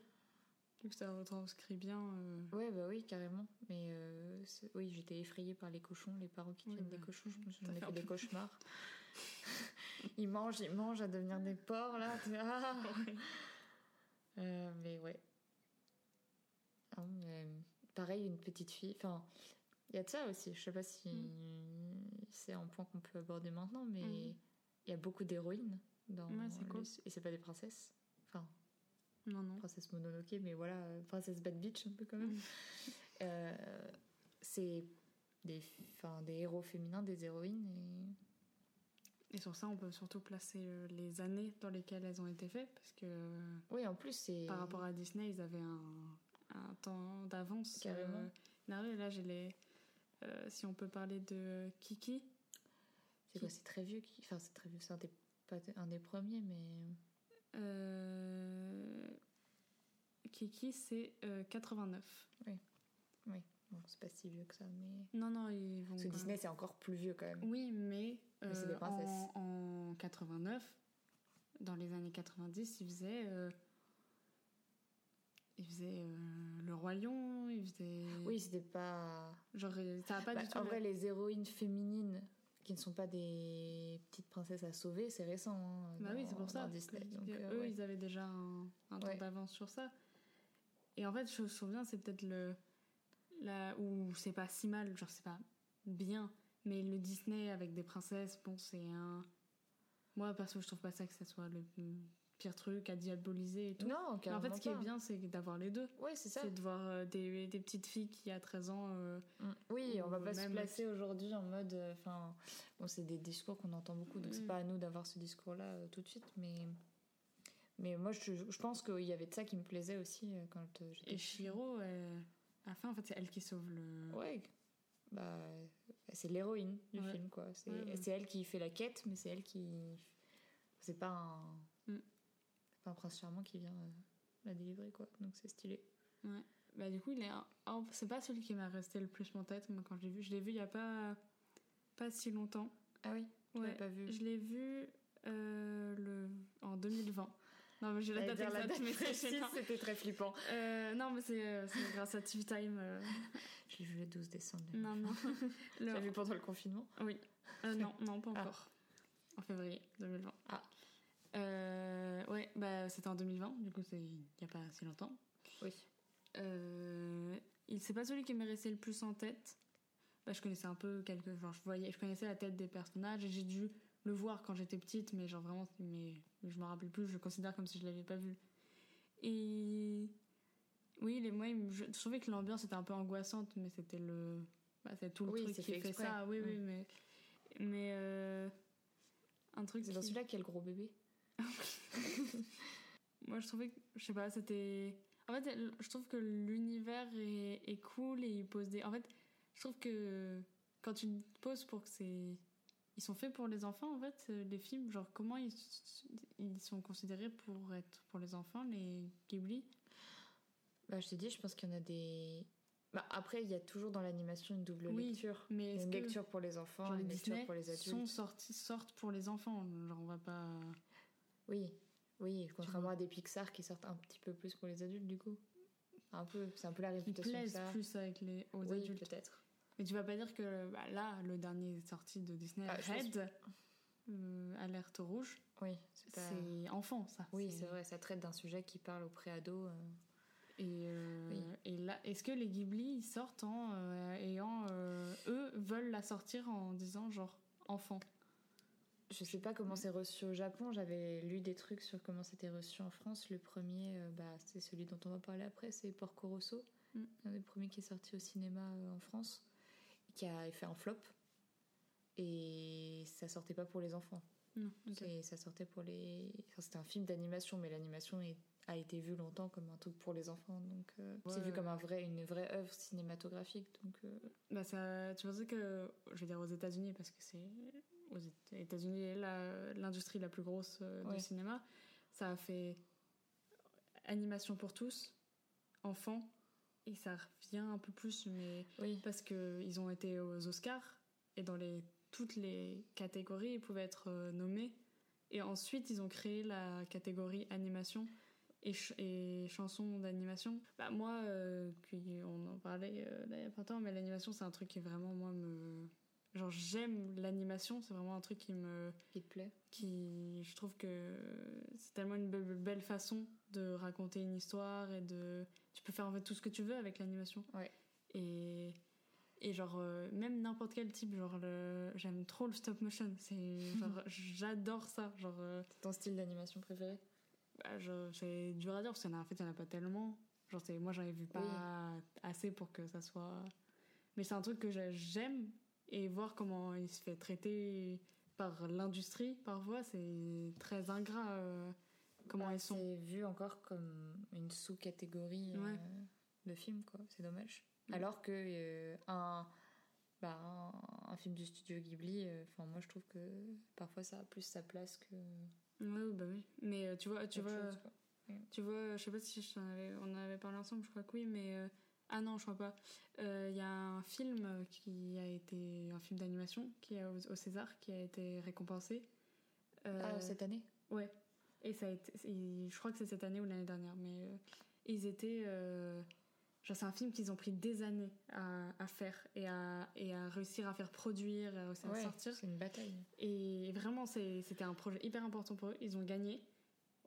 [SPEAKER 1] Coup, ça retranscrit bien. euh,
[SPEAKER 9] Ouais, bah oui, carrément. Mais euh, oui, j'étais effrayée par les cochons, les parents qui
[SPEAKER 1] Oui,
[SPEAKER 9] tiennent des
[SPEAKER 1] bah,
[SPEAKER 9] cochons. Je me suis
[SPEAKER 1] ça
[SPEAKER 9] j'en ai
[SPEAKER 1] fait
[SPEAKER 9] des cauchemars. ils mangent, ils mangent à devenir des porcs, là. Ah Euh, mais ouais. Ah, mais, pareil, une petite fille. Enfin, il y a de ça aussi. Je sais pas si c'est un point qu'on peut aborder maintenant, mais il
[SPEAKER 1] Mhm.
[SPEAKER 9] y a beaucoup d'héroïnes dans.
[SPEAKER 1] Ouais, c'est cool.
[SPEAKER 9] les- Et c'est pas des princesses. Enfin,
[SPEAKER 1] Non, non.
[SPEAKER 9] princesse Mononoke, mais voilà, euh, princesse Bad Bitch un peu quand même. Euh, c'est des, des héros féminins, des héroïnes. Et...
[SPEAKER 1] Et sur ça, on peut surtout placer euh, les années dans lesquelles elles ont été faites, parce que
[SPEAKER 9] Oui, en plus, c'est.
[SPEAKER 1] par rapport à Disney, ils avaient un, un temps d'avance.
[SPEAKER 9] Carrément.
[SPEAKER 1] euh, là, j'ai les. euh, si on peut parler de Kiki,
[SPEAKER 9] C'est quoi C'est très vieux. Enfin, c'est très vieux. C'est un des, pas un des premiers, mais.
[SPEAKER 1] Euh, Kiki, c'est euh, 89.
[SPEAKER 9] Bon, c'est pas si vieux que ça, mais.
[SPEAKER 1] Non, non, ils vont.
[SPEAKER 9] Parce que Disney, c'est encore plus vieux quand même.
[SPEAKER 1] Oui, mais,
[SPEAKER 9] Mais c'est des
[SPEAKER 1] euh,
[SPEAKER 9] princesses.
[SPEAKER 1] en, en 89, dans les années 90, ils faisaient. ils faisaient euh, le roi lion, ils faisaient.
[SPEAKER 9] Oui, c'était pas.
[SPEAKER 1] Genre, ça a pas
[SPEAKER 9] Bah,
[SPEAKER 1] du tout.
[SPEAKER 9] en vrai, les héroïnes féminines qui ne sont pas des petites princesses à sauver, c'est récent. hein,
[SPEAKER 1] Bah oui, c'est pour ça.
[SPEAKER 9] Disney.
[SPEAKER 1] que
[SPEAKER 9] Donc, euh,
[SPEAKER 1] eux,
[SPEAKER 9] ouais.
[SPEAKER 1] ils avaient déjà un, un temps
[SPEAKER 9] Ouais.
[SPEAKER 1] d'avance sur ça. Et en fait, je me souviens, c'est peut-être le. Là où c'est pas si mal, genre c'est pas bien, mais le Disney avec des princesses, bon, c'est un. Moi, perso, je trouve pas ça que ça soit le pire truc à diaboliser et tout.
[SPEAKER 9] Non,
[SPEAKER 1] Mais en fait, ce qui est bien, c'est d'avoir les deux.
[SPEAKER 9] Ouais, c'est ça.
[SPEAKER 1] C'est de voir euh, des, des petites filles qui, à 13 ans, euh,
[SPEAKER 9] Mm. Oui, on va pas se placer aujourd'hui en mode. euh, Enfin, bon, c'est des discours qu'on entend beaucoup, donc c'est
[SPEAKER 1] Mm.
[SPEAKER 9] pas à nous d'avoir ce discours-là euh, tout de suite, mais. Mais moi, je, je pense qu'il y avait de ça qui me plaisait aussi quand j'étais.
[SPEAKER 1] et Shiro, elle- à la fin, en fait, c'est elle qui sauve le.
[SPEAKER 9] Ouais. Bah, c'est l'héroïne du
[SPEAKER 1] Ouais.
[SPEAKER 9] film, quoi. C'est
[SPEAKER 1] Ouais, ouais.
[SPEAKER 9] c'est elle qui fait la quête, mais c'est elle qui. C'est pas un. Un prince charmant qui vient euh, la délivrer, quoi. Donc c'est stylé.
[SPEAKER 1] Ouais. Bah, du coup, il est. un- oh, c'est pas celui qui m'a resté le plus en tête, moi, quand je l'ai vu. Je l'ai vu il y a pas, pas si longtemps.
[SPEAKER 9] Ah oui?
[SPEAKER 1] Ouais.
[SPEAKER 9] pas vu?
[SPEAKER 1] Je l'ai vu euh, le... en 2020. Non, mais j'ai la date exacte, mais
[SPEAKER 9] c'était très flippant.
[SPEAKER 1] Euh, non, mais c'est euh, grâce à TV Time. euh.
[SPEAKER 9] Je l'ai vu le 12 décembre.
[SPEAKER 1] Non, non.
[SPEAKER 9] Tu l'as vu pendant le confinement
[SPEAKER 1] Oui. Euh, non, non, pas
[SPEAKER 9] Ah.
[SPEAKER 1] encore. En février 2020.
[SPEAKER 9] Ah.
[SPEAKER 1] Ouais, bah, c'était en 2020, du coup, c'est il n'y a pas si longtemps.
[SPEAKER 9] Oui.
[SPEAKER 1] Euh, il c'est pas celui qui m'est resté le plus en tête. Bah, je connaissais un peu quelques. Genre, je, voyais, je connaissais la tête des personnages et j'ai dû le voir quand j'étais petite, mais genre vraiment, mais, je me rappelle plus, je le considère comme si je l'avais pas vu. Et. Oui, les, moi, je, je trouvais que l'ambiance était un peu angoissante, mais c'était le. Bah, c'est tout le
[SPEAKER 9] Oui,
[SPEAKER 1] truc qui
[SPEAKER 9] fait
[SPEAKER 1] fait ça. Oui, oui,
[SPEAKER 9] Mm.
[SPEAKER 1] mais. Mais. euh, un truc.
[SPEAKER 9] C'est dans celui-là qu'il y a le gros bébé.
[SPEAKER 1] moi, je trouvais que, je sais pas, c'était. En fait, je trouve que l'univers est, est cool et il pose des. En fait, je trouve que quand tu te poses pour que c'est. Ils sont faits pour les enfants, en fait, les films. Genre, comment ils, ils sont considérés pour être pour les enfants, les Ghibli?
[SPEAKER 9] Bah, je t'ai dit, je pense qu'il y en a des. Bah, après, il y a toujours dans l'animation une double
[SPEAKER 1] Oui,
[SPEAKER 9] lecture.
[SPEAKER 1] Mais
[SPEAKER 9] une lecture pour les enfants, une lecture pour les adultes.
[SPEAKER 1] sont sortis, sortent pour les enfants Genre, on va pas.
[SPEAKER 9] Oui, oui, contrairement à des Pixar qui sortent un petit peu plus pour les adultes, du coup. Un peu, c'est un peu la
[SPEAKER 1] Ils
[SPEAKER 9] réputation que
[SPEAKER 1] plaisent
[SPEAKER 9] ça. a.
[SPEAKER 1] plus avec les, aux
[SPEAKER 9] oui,
[SPEAKER 1] adultes.
[SPEAKER 9] peut-être.
[SPEAKER 1] Mais tu vas pas dire que bah, là, le dernier sorti de Disney,
[SPEAKER 9] Ah, je pense-
[SPEAKER 1] Red, euh, Alerte rouge,
[SPEAKER 9] Oui, c'est pas-
[SPEAKER 1] enfant ça.
[SPEAKER 9] Oui, c'est vrai, ça traite d'un sujet qui parle au préado. euh.
[SPEAKER 1] Et, euh,
[SPEAKER 9] Oui.
[SPEAKER 1] et là, est-ce que les Ghibli ils sortent en ayant eux veulent la sortir en disant genre enfant?
[SPEAKER 9] Je sais pas comment c'est reçu au Japon. J'avais lu des trucs sur comment c'était reçu en France. Le premier, euh, bah, c'est celui dont on va parler après, c'est Porco Rosso,
[SPEAKER 1] Mm.
[SPEAKER 9] un des premiers qui est sorti au cinéma euh, en France, qui a fait un flop. Et ça sortait pas pour les enfants.
[SPEAKER 1] Non.
[SPEAKER 9] Ça sortait pour les. enfin, c'était un film d'animation, mais l'animation a été vue longtemps comme un truc pour les enfants. Donc euh, c'est
[SPEAKER 1] Ouais.
[SPEAKER 9] vu comme un vrai, une vraie œuvre cinématographique. Donc
[SPEAKER 1] Bah ça, tu pensais que, je vais dire aux États-Unis parce que c'est aux Éta- États-Unis est l'industrie la plus grosse euh,
[SPEAKER 9] Ouais.
[SPEAKER 1] du cinéma. Ça a fait animation pour tous, enfants, et ça revient un peu plus, mais
[SPEAKER 9] oui.
[SPEAKER 1] parce que ils ont été aux Oscars et dans les toutes les catégories ils pouvaient être euh, nommés. Et ensuite ils ont créé la catégorie animation et, ch- et chansons d'animation. Bah moi, euh, on en parlait euh, là, il y a pas longtemps, mais l'animation c'est un truc qui vraiment moi me genre j'aime l'animation, c'est vraiment un truc qui me
[SPEAKER 9] Qui te plaît.
[SPEAKER 1] qui je trouve que c'est tellement une belle, belle façon de raconter une histoire et de tu peux faire en fait tout ce que tu veux avec l'animation.
[SPEAKER 9] Ouais.
[SPEAKER 1] et et genre euh, même n'importe quel type genre le j'aime trop le stop motion. C'est genre j'adore ça genre euh,
[SPEAKER 9] C'est ton style d'animation préféré?
[SPEAKER 1] bah, je- c'est dur à dire parce qu'en en fait il y en a pas tellement. Genre c'est moi j'en ai vu pas assez pour que ça soit mais c'est un truc que j'ai- j'aime et voir comment il se fait traiter par l'industrie parfois c'est très ingrat euh, comment
[SPEAKER 9] Bah,
[SPEAKER 1] ils sont
[SPEAKER 9] C'est vu encore comme une sous-catégorie euh, de film, quoi. C'est dommage.
[SPEAKER 1] Mm.
[SPEAKER 9] Alors que euh, un, bah, un, un film du studio Ghibli, enfin moi je trouve que parfois ça a plus sa place que.
[SPEAKER 1] ouais bah oui mais tu vois tu vois
[SPEAKER 9] chose,
[SPEAKER 1] tu vois je sais pas si je t'en avais- on en avait parlé ensemble je crois que oui mais ah non je crois pas Euh, il y a un film qui a été un film d'animation qui est au, César qui a été récompensé Euh,
[SPEAKER 9] Ah, cette année?
[SPEAKER 1] Ouais. Et ça a été, je crois que c'est cette année ou l'année dernière, mais euh, ils étaient. euh, genre, c'est un film qu'ils ont pris des années à, à faire et à, et à réussir à faire produire, à réussir à sortir.
[SPEAKER 9] c'est une bataille.
[SPEAKER 1] Et vraiment, c'était un projet hyper important pour eux. Ils ont gagné.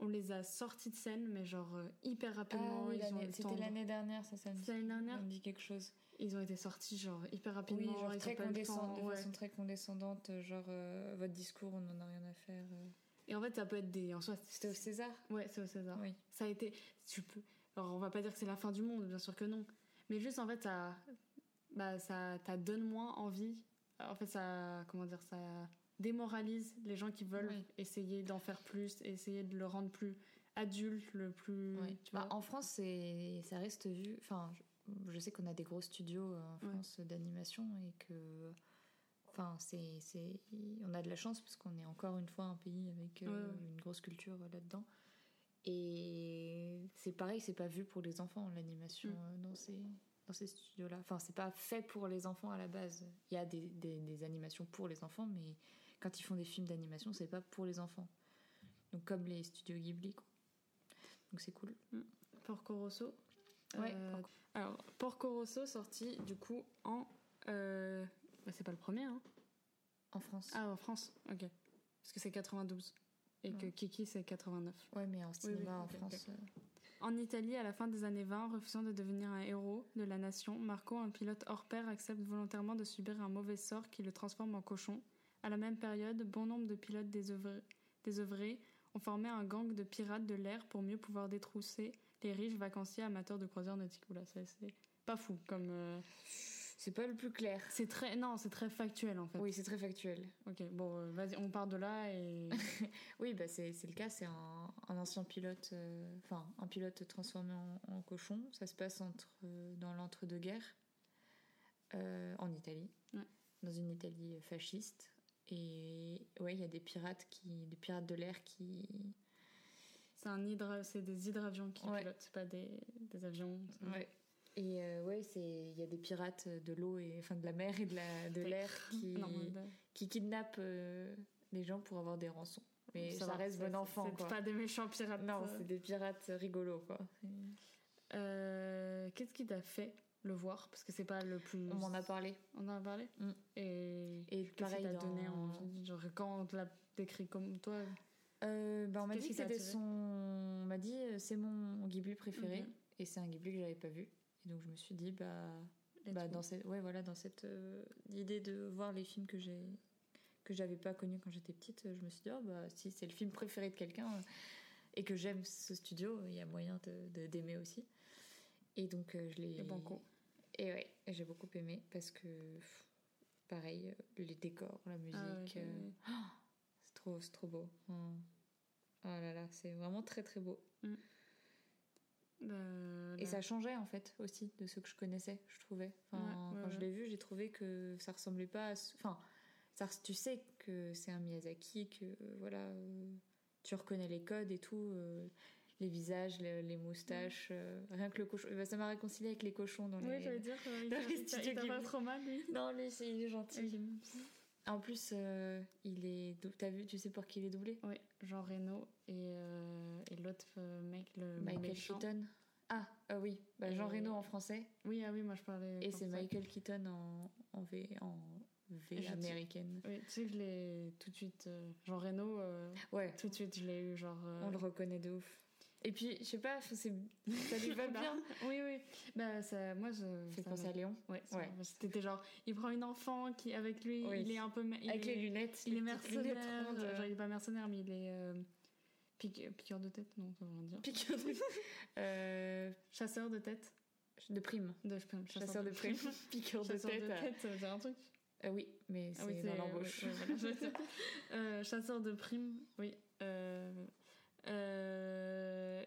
[SPEAKER 1] On les a sortis de scène, mais genre euh, hyper rapidement.
[SPEAKER 9] Ah oui,
[SPEAKER 1] ils ont
[SPEAKER 9] c'était l'année dernière, ça, ça me
[SPEAKER 1] l'année dernière
[SPEAKER 9] ça me dit quelque chose.
[SPEAKER 1] Ils ont été sortis genre hyper
[SPEAKER 9] Oui,
[SPEAKER 1] rapidement.
[SPEAKER 9] genre
[SPEAKER 1] ils ont
[SPEAKER 9] très condescendante, de
[SPEAKER 1] ouais.
[SPEAKER 9] façon très condescendante, genre euh, votre discours, on n'en a rien à faire. euh.
[SPEAKER 1] Et en fait, ça peut être des. En soi,
[SPEAKER 9] C'était au César?
[SPEAKER 1] Ouais, c'est au César.
[SPEAKER 9] Oui.
[SPEAKER 1] Ça a été. Tu peux. Alors, on va pas dire que c'est la fin du monde, bien sûr que non. Mais juste, en fait, ça. Bah, ça, ça donne moins envie. En fait, ça. Comment dire Ça démoralise les gens qui veulent
[SPEAKER 9] Oui.
[SPEAKER 1] essayer d'en faire plus, essayer de le rendre plus adulte, le plus. Tu
[SPEAKER 9] Bah, en France, ça reste vu. Enfin, je, je sais qu'on a des gros studios euh, en
[SPEAKER 1] Ouais.
[SPEAKER 9] France d'animation et que. Enfin, c'est, on a de la chance parce qu'on est encore une fois un pays avec euh,
[SPEAKER 1] Ouais,
[SPEAKER 9] une grosse culture euh, là-dedans. Et c'est pareil, c'est pas vu pour les enfants l'animation
[SPEAKER 1] Mm.
[SPEAKER 9] dans ces dans ces studios-là. Enfin, c'est pas fait pour les enfants à la base. Il y a des, des, des animations pour les enfants, mais quand ils font des films d'animation, c'est pas pour les enfants. Donc comme les studios Ghibli, quoi. Donc c'est cool.
[SPEAKER 1] Porco Rosso.
[SPEAKER 9] Ouais,
[SPEAKER 1] Euh,
[SPEAKER 9] Porco.
[SPEAKER 1] Alors, Porco Rosso sorti du coup en. euh, bah, c'est pas le premier, hein
[SPEAKER 9] En France.
[SPEAKER 1] Ah, en France, ok. Parce que c'est 92. Et que. Kiki, c'est 89.
[SPEAKER 9] Ouais, mais en cinéma en
[SPEAKER 1] ok, ok.
[SPEAKER 9] France. euh,
[SPEAKER 1] En Italie, à la fin des années 20, refusant de devenir un héros de la nation, Marco, un pilote hors pair, accepte volontairement de subir un mauvais sort qui le transforme en cochon. À la même période, bon nombre de pilotes désœuvrés, désœuvrés ont formé un gang de pirates de l'air pour mieux pouvoir détrousser les riches vacanciers amateurs de croisières nautiques. Oula, ça, c'est pas fou comme. euh,
[SPEAKER 9] C'est pas le plus clair.
[SPEAKER 1] C'est très. Non, c'est très factuel en fait.
[SPEAKER 9] Oui, c'est très factuel.
[SPEAKER 1] Ok, bon, euh, vas-y, on part de là et.
[SPEAKER 9] Oui, bah c'est le cas. C'est un, un ancien pilote, euh, enfin un pilote transformé en, en cochon. Ça se passe entre euh, dans l'entre-deux-guerres en Italie,
[SPEAKER 1] Ouais.
[SPEAKER 9] dans une Italie fasciste. Et ouais, il y a des pirates qui, des pirates de l'air qui,
[SPEAKER 1] C'est un hydra... c'est des hydravions qui
[SPEAKER 9] Ouais.
[SPEAKER 1] pilotent, c'est pas des, des avions.
[SPEAKER 9] Ouais. Et euh, ouais, c'est il y a des pirates de l'eau et enfin de la mer et de la de l'air qui
[SPEAKER 1] Non,
[SPEAKER 9] qui kidnappent euh, les gens pour avoir des rançons. Mais ça,
[SPEAKER 1] va,
[SPEAKER 9] reste bon enfant
[SPEAKER 1] C'est pas des méchants pirates.
[SPEAKER 9] Non,
[SPEAKER 1] euh.
[SPEAKER 9] c'est des pirates rigolos quoi.
[SPEAKER 1] Euh, Qu'est-ce qui t'a fait le voir parce que c'est pas le plus.
[SPEAKER 9] On m'en a parlé.
[SPEAKER 1] On en a parlé.
[SPEAKER 9] Mm.
[SPEAKER 1] Et
[SPEAKER 9] pareil,
[SPEAKER 1] t'a
[SPEAKER 9] dans-
[SPEAKER 1] donné envie Genre quand on te l'a décrit comme toi.
[SPEAKER 9] Euh, bah, on m'a dit que c'était son. On m'a dit euh, c'est mon Ghibli préféré
[SPEAKER 1] Ok.
[SPEAKER 9] et c'est un Ghibli que j'avais pas vu. Et donc je me suis dit bah, bah dans cette ouais voilà dans cette euh, idée de voir les films que j'ai que j'avais pas connus quand j'étais petite, je me suis dit oh bah si c'est le film préféré de quelqu'un et que j'aime ce studio, il y a moyen de de- d'aimer aussi. Et donc euh, je l'ai
[SPEAKER 1] banco.
[SPEAKER 9] Et ouais, et j'ai beaucoup aimé parce que pff, pareil les décors, la musique
[SPEAKER 1] Ah
[SPEAKER 9] euh,
[SPEAKER 1] ouais.
[SPEAKER 9] c'est trop, beau. Mm. Oh là là, c'est vraiment très très beau.
[SPEAKER 1] Euh,
[SPEAKER 9] Et
[SPEAKER 1] la-
[SPEAKER 9] ça changeait en fait aussi de ce que je connaissais, je trouvais. Enfin,
[SPEAKER 1] Ouais, ouais,
[SPEAKER 9] quand je l'ai vu, j'ai trouvé que ça ressemblait pas à. Enfin, ça, tu sais que c'est un Miyazaki, que euh, voilà, euh, tu reconnais les codes et tout, les visages, les, les moustaches, euh, rien que le cochon. Bah, ça m'a réconcilié avec les cochons dans les.
[SPEAKER 1] Oui, j'allais dire, euh, il
[SPEAKER 9] dans les
[SPEAKER 1] pas trop mal, lui.
[SPEAKER 9] Non, lui, c'est- il est gentil.
[SPEAKER 1] Ok.
[SPEAKER 9] En plus, euh, il est. T'as vu, tu sais pour qui il est doublé?
[SPEAKER 1] Oui, Jean Reno et, euh, et l'autre mec, le
[SPEAKER 9] Michael
[SPEAKER 1] méchant.
[SPEAKER 9] Keaton. Ah, ah oui, bah, Jean Reno en français.
[SPEAKER 1] Oui, ah oui, moi je parlais.
[SPEAKER 9] Et c'est. Michael Keaton en, en V, en V
[SPEAKER 1] je-
[SPEAKER 9] américaine.
[SPEAKER 1] Oui, tu sais que je l'ai tout de suite. euh, Jean Reno, euh,
[SPEAKER 9] Ouais,
[SPEAKER 1] tout de suite je l'ai eu, genre. euh,
[SPEAKER 9] on le reconnaît de ouf. Et puis, je sais pas, ça lui va bien.
[SPEAKER 1] oui, oui. Bah, ça, moi je.
[SPEAKER 9] Fait penser à Léon.
[SPEAKER 1] Ouais,
[SPEAKER 9] Ouais.
[SPEAKER 1] c'était genre, il prend une enfant qui, avec lui,
[SPEAKER 9] Oui.
[SPEAKER 1] il est un peu. il
[SPEAKER 9] Avec
[SPEAKER 1] est,
[SPEAKER 9] les lunettes.
[SPEAKER 1] Il
[SPEAKER 9] les
[SPEAKER 1] est mercenaire.
[SPEAKER 9] rondes.
[SPEAKER 1] euh, genre, il est pas mercenaire, mais il est. euh, pique- piqueur de tête, non, ça veut rien dire.
[SPEAKER 9] Piqueur de... Euh,
[SPEAKER 1] Chasseur de tête.
[SPEAKER 9] de prime.
[SPEAKER 1] De, chasseur,
[SPEAKER 9] Chasseur de prime. Piqueur de
[SPEAKER 1] Chasseur
[SPEAKER 9] tête.
[SPEAKER 1] de tête, c'est un truc.
[SPEAKER 9] Euh, oui, mais c'est
[SPEAKER 1] Ah oui,
[SPEAKER 9] dans l'embauche.
[SPEAKER 1] ouais, ouais, voilà. Euh, chasseur de primes, oui. Euh,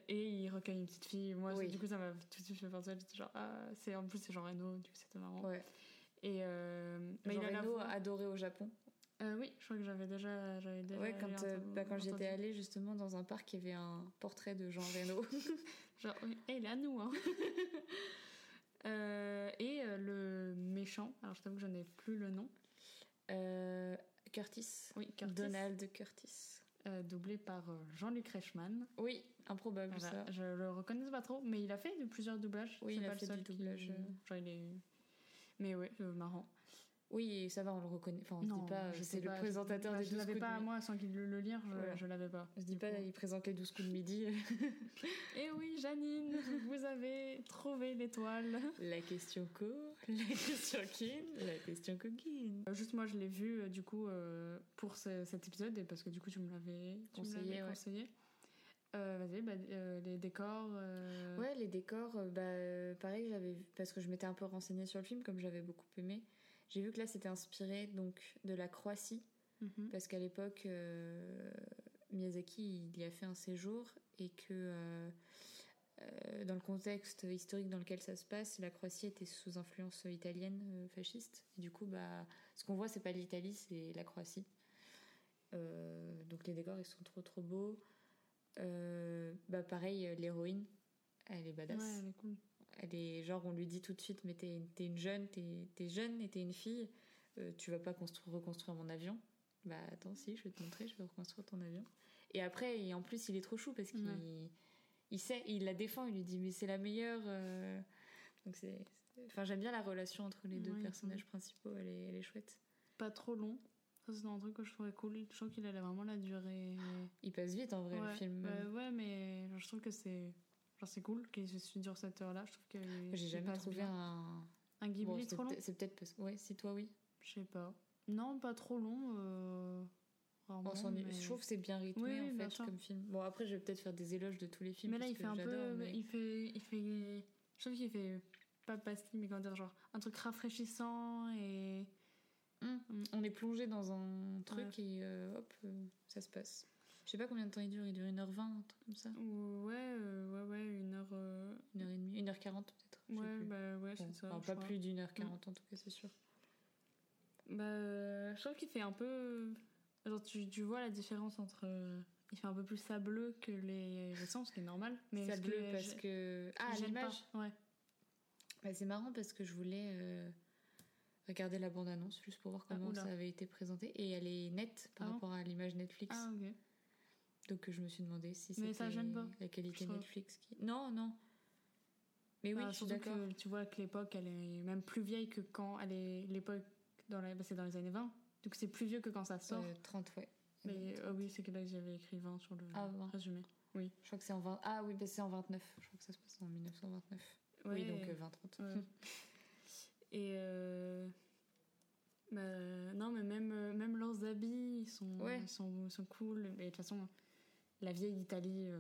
[SPEAKER 1] et il recueille une petite fille. Moi,
[SPEAKER 9] Oui.
[SPEAKER 1] du coup, ça m'a tout de suite fait penser. J'étais genre, ah, c'est en plus c'est Jean Reno, du coup, c'était marrant.
[SPEAKER 9] Ouais.
[SPEAKER 1] Et euh,
[SPEAKER 9] Mais
[SPEAKER 1] il a
[SPEAKER 9] Reno adoré au Japon.
[SPEAKER 1] Euh, oui, je crois que j'avais déjà, j'avais déjà.
[SPEAKER 9] Ouais, quand,
[SPEAKER 1] lu
[SPEAKER 9] euh, bah, quand j'y étais
[SPEAKER 1] entendu.
[SPEAKER 9] allée justement dans un parc, il y avait un portrait de Jean Reno.
[SPEAKER 1] Genre, oui, eh, il est à nous, hein. Euh, et le méchant, alors je t'avoue que je n'ai plus le nom.
[SPEAKER 9] Curtis.
[SPEAKER 1] Oui, Curtis.
[SPEAKER 9] Donald Curtis.
[SPEAKER 1] Euh, doublé par euh, Jean-Luc Reichmann.
[SPEAKER 9] Oui, improbable
[SPEAKER 1] Voilà,
[SPEAKER 9] ça.
[SPEAKER 1] je le reconnais pas trop, mais il a fait de plusieurs doublages.
[SPEAKER 9] Oui, il a
[SPEAKER 1] pas le
[SPEAKER 9] fait
[SPEAKER 1] seul
[SPEAKER 9] du doublage, euh.
[SPEAKER 1] Genre, il est... Mais euh, marrant.
[SPEAKER 9] Oui, et ça va, on le reconnaît. Enfin, on se dit pas,
[SPEAKER 1] je
[SPEAKER 9] c'est le présentateur
[SPEAKER 1] je-
[SPEAKER 9] des
[SPEAKER 1] Je
[SPEAKER 9] 12
[SPEAKER 1] l'avais pas à moi sans qu'il le, le lire, je,
[SPEAKER 9] Voilà.
[SPEAKER 1] je l'avais pas.
[SPEAKER 9] Se dit pas, il présente les 12 coups de midi.
[SPEAKER 1] Et oui, Janine, vous avez trouvé l'étoile.
[SPEAKER 9] la question co, la question kin, la question coquine.
[SPEAKER 1] Euh, Juste moi, je l'ai vu euh, du coup euh, pour ce- cet épisode et parce que du coup tu me l'avais
[SPEAKER 9] Conseillé, ouais.
[SPEAKER 1] conseillé. Euh, Vas-y, bah, euh, les décors. euh,
[SPEAKER 9] Ouais, les décors, bah, pareil, j'avais vu- parce que je m'étais un peu renseignée sur le film, comme j'avais beaucoup aimé. J'ai vu que là, c'était inspiré donc de la Croatie,
[SPEAKER 1] mhm.
[SPEAKER 9] parce qu'à l'époque, Miyazaki, il y a fait un séjour et que dans le contexte historique dans lequel ça se passe, la Croatie était sous influence italienne euh, fasciste. Et du coup, bah, ce qu'on voit, c'est pas l'Italie, c'est la Croatie. Euh, donc les décors, ils sont trop trop beaux. Euh, bah pareil, euh, l'héroïne, elle est badass.
[SPEAKER 1] Ouais, elle est cool.
[SPEAKER 9] Elle est genre, on lui dit tout de suite, mais t'es une jeune, t'es jeune et t'es une fille, euh, tu vas pas construire, reconstruire mon avion. Bah attends, si, je vais te montrer, je vais reconstruire ton avion. Et après, et en plus, il est trop chou parce qu'il
[SPEAKER 1] Ouais.
[SPEAKER 9] Il sait, il la défend, il lui dit, mais c'est la meilleure. euh. Donc c'est. Enfin, j'aime bien la relation entre les deux
[SPEAKER 1] Oui,
[SPEAKER 9] personnages principaux, elle est, elle est chouette.
[SPEAKER 1] Pas trop long. Ça, c'est un truc que je trouvais cool. Je trouve qu'il a vraiment la durée.
[SPEAKER 9] Il passe vite en vrai,
[SPEAKER 1] ouais,
[SPEAKER 9] le film.
[SPEAKER 1] ouais, mais genre, je trouve que c'est. Genre, c'est cool qu'il se dure cette heure-là. Je trouve que.
[SPEAKER 9] J'ai jamais trouvé
[SPEAKER 1] bien.
[SPEAKER 9] un.
[SPEAKER 1] Un Ghibli
[SPEAKER 9] Bon,
[SPEAKER 1] trop long
[SPEAKER 9] c'est peut-être parce que. Ouais, si toi, oui.
[SPEAKER 1] Je sais pas. Non, pas trop long. Euh... rarement,
[SPEAKER 9] On
[SPEAKER 1] mais...
[SPEAKER 9] Je trouve que c'est bien rythmé
[SPEAKER 1] Oui, oui,
[SPEAKER 9] en fait
[SPEAKER 1] sûr.
[SPEAKER 9] comme film. Bon après je vais peut-être faire des éloges de tous les films.
[SPEAKER 1] Mais là, il fait un peu.
[SPEAKER 9] mais-
[SPEAKER 1] Il fait. Il fait. Je trouve qu'il fait. Pas pastille, mais comment dire, genre. Un truc rafraîchissant et.
[SPEAKER 9] Hum,
[SPEAKER 1] Mm.
[SPEAKER 9] On est plongé dans un truc
[SPEAKER 1] Ouais.
[SPEAKER 9] et euh, hop, euh, ça se passe. Je sais pas combien de temps il dure, il dure 1h20, un truc comme ça.
[SPEAKER 1] Ouais, euh, ouais, ouais, une heure. euh,
[SPEAKER 9] 1h30, 1h40 peut-être.
[SPEAKER 1] Ouais,
[SPEAKER 9] plus.
[SPEAKER 1] bah ouais,
[SPEAKER 9] Bon,
[SPEAKER 1] c'est ça.
[SPEAKER 9] enfin, pas
[SPEAKER 1] crois.
[SPEAKER 9] Plus d'une heure 40 en tout cas, c'est sûr.
[SPEAKER 1] Bah, je trouve qu'il fait un peu. Genre, tu, tu vois la différence entre. euh, Il fait un peu plus sableux que les récents, ce qui est normal. Mais que
[SPEAKER 9] parce que. Ah, l'image.
[SPEAKER 1] Ouais.
[SPEAKER 9] Bah, C'est marrant parce que je voulais euh, regarder la bande-annonce juste pour voir
[SPEAKER 1] Ah,
[SPEAKER 9] comment ça avait été présenté. Et elle est nette par
[SPEAKER 1] Ah
[SPEAKER 9] rapport à l'image Netflix.
[SPEAKER 1] Ah, ok.
[SPEAKER 9] Donc je me suis demandé si c'était la qualité. Netflix qui... Non, non. Mais oui,
[SPEAKER 1] Ah,
[SPEAKER 9] je suis d'accord.
[SPEAKER 1] tu vois que l'époque, elle est même plus vieille que quand elle est l'époque dans la, bah, c'est dans les années 20. Donc c'est plus vieux que quand ça sort.
[SPEAKER 9] Euh, 30, ouais.
[SPEAKER 1] Mais euh, oui, c'est que là que j'avais écrit 20 sur le
[SPEAKER 9] Ah, 20.
[SPEAKER 1] résumé.
[SPEAKER 9] Je crois que c'est en 20. Ah oui, bah, c'est en 29. Je crois que ça se passe en 1929. Oui,
[SPEAKER 1] Ouais.
[SPEAKER 9] donc euh, 20-30.
[SPEAKER 1] Ouais. Et euh, bah, non, mais même, euh, même leurs habits, ils sont,
[SPEAKER 9] Ouais.
[SPEAKER 1] ils sont, sont cool. Et de toute façon, la vieille Italie, euh,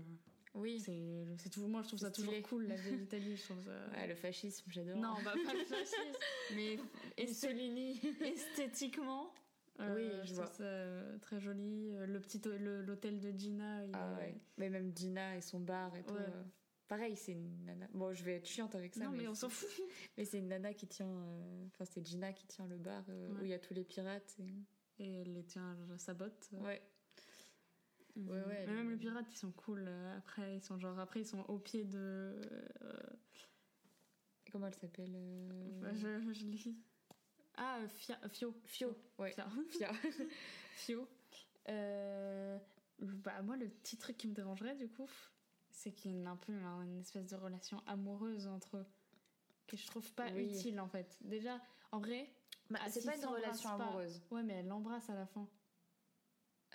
[SPEAKER 9] Oui.
[SPEAKER 1] c'est, toujours, moi je trouve ça toujours
[SPEAKER 9] stylé.
[SPEAKER 1] cool, la vieille Italie. Je trouve ça...
[SPEAKER 9] Ouais, le fascisme, j'adore.
[SPEAKER 1] Non, bah, pas le fascisme, mais
[SPEAKER 9] Mussolini.
[SPEAKER 1] esthétiquement. Euh,
[SPEAKER 9] Oui, je
[SPEAKER 1] trouve
[SPEAKER 9] vois.
[SPEAKER 1] ça euh, très joli. Euh, Le petit l'hôtel de Gina. il
[SPEAKER 9] Ah
[SPEAKER 1] est-
[SPEAKER 9] ouais. Mais même Dina et son bar et tout.
[SPEAKER 1] Ouais.
[SPEAKER 9] euh, Pareil, c'est une nana. Bon, je vais être chiante avec ça.
[SPEAKER 1] Non, mais on s'en fout.
[SPEAKER 9] Mais c'est une nana qui tient. euh, Enfin, c'est Gina qui tient le bar euh,
[SPEAKER 1] Ouais.
[SPEAKER 9] où il y a tous les pirates. et-
[SPEAKER 1] Et elle les tient à sa botte.
[SPEAKER 9] Ouais.
[SPEAKER 1] Mhm.
[SPEAKER 9] Ouais, ouais,
[SPEAKER 1] Mais même les pirates, ils sont cool. euh, Après, ils sont genre après ils sont au pied de. euh,
[SPEAKER 9] Comment elle s'appelle euh,
[SPEAKER 1] bah, je, je lis. Ah, Fia, Fio.
[SPEAKER 9] Fio. Ouais.
[SPEAKER 1] Fia.
[SPEAKER 9] Fia.
[SPEAKER 1] Fio. Euh, bah moi, le petit truc qui me dérangerait du coup, c'est qu'il y a un peu une espèce de relation amoureuse entre eux que je trouve pas
[SPEAKER 9] Oui.
[SPEAKER 1] utile en fait. Déjà, en vrai.
[SPEAKER 9] Bah,
[SPEAKER 1] ah,
[SPEAKER 9] c'est pas une relation
[SPEAKER 1] pas-
[SPEAKER 9] amoureuse.
[SPEAKER 1] Ouais, mais elle l'embrasse à la fin.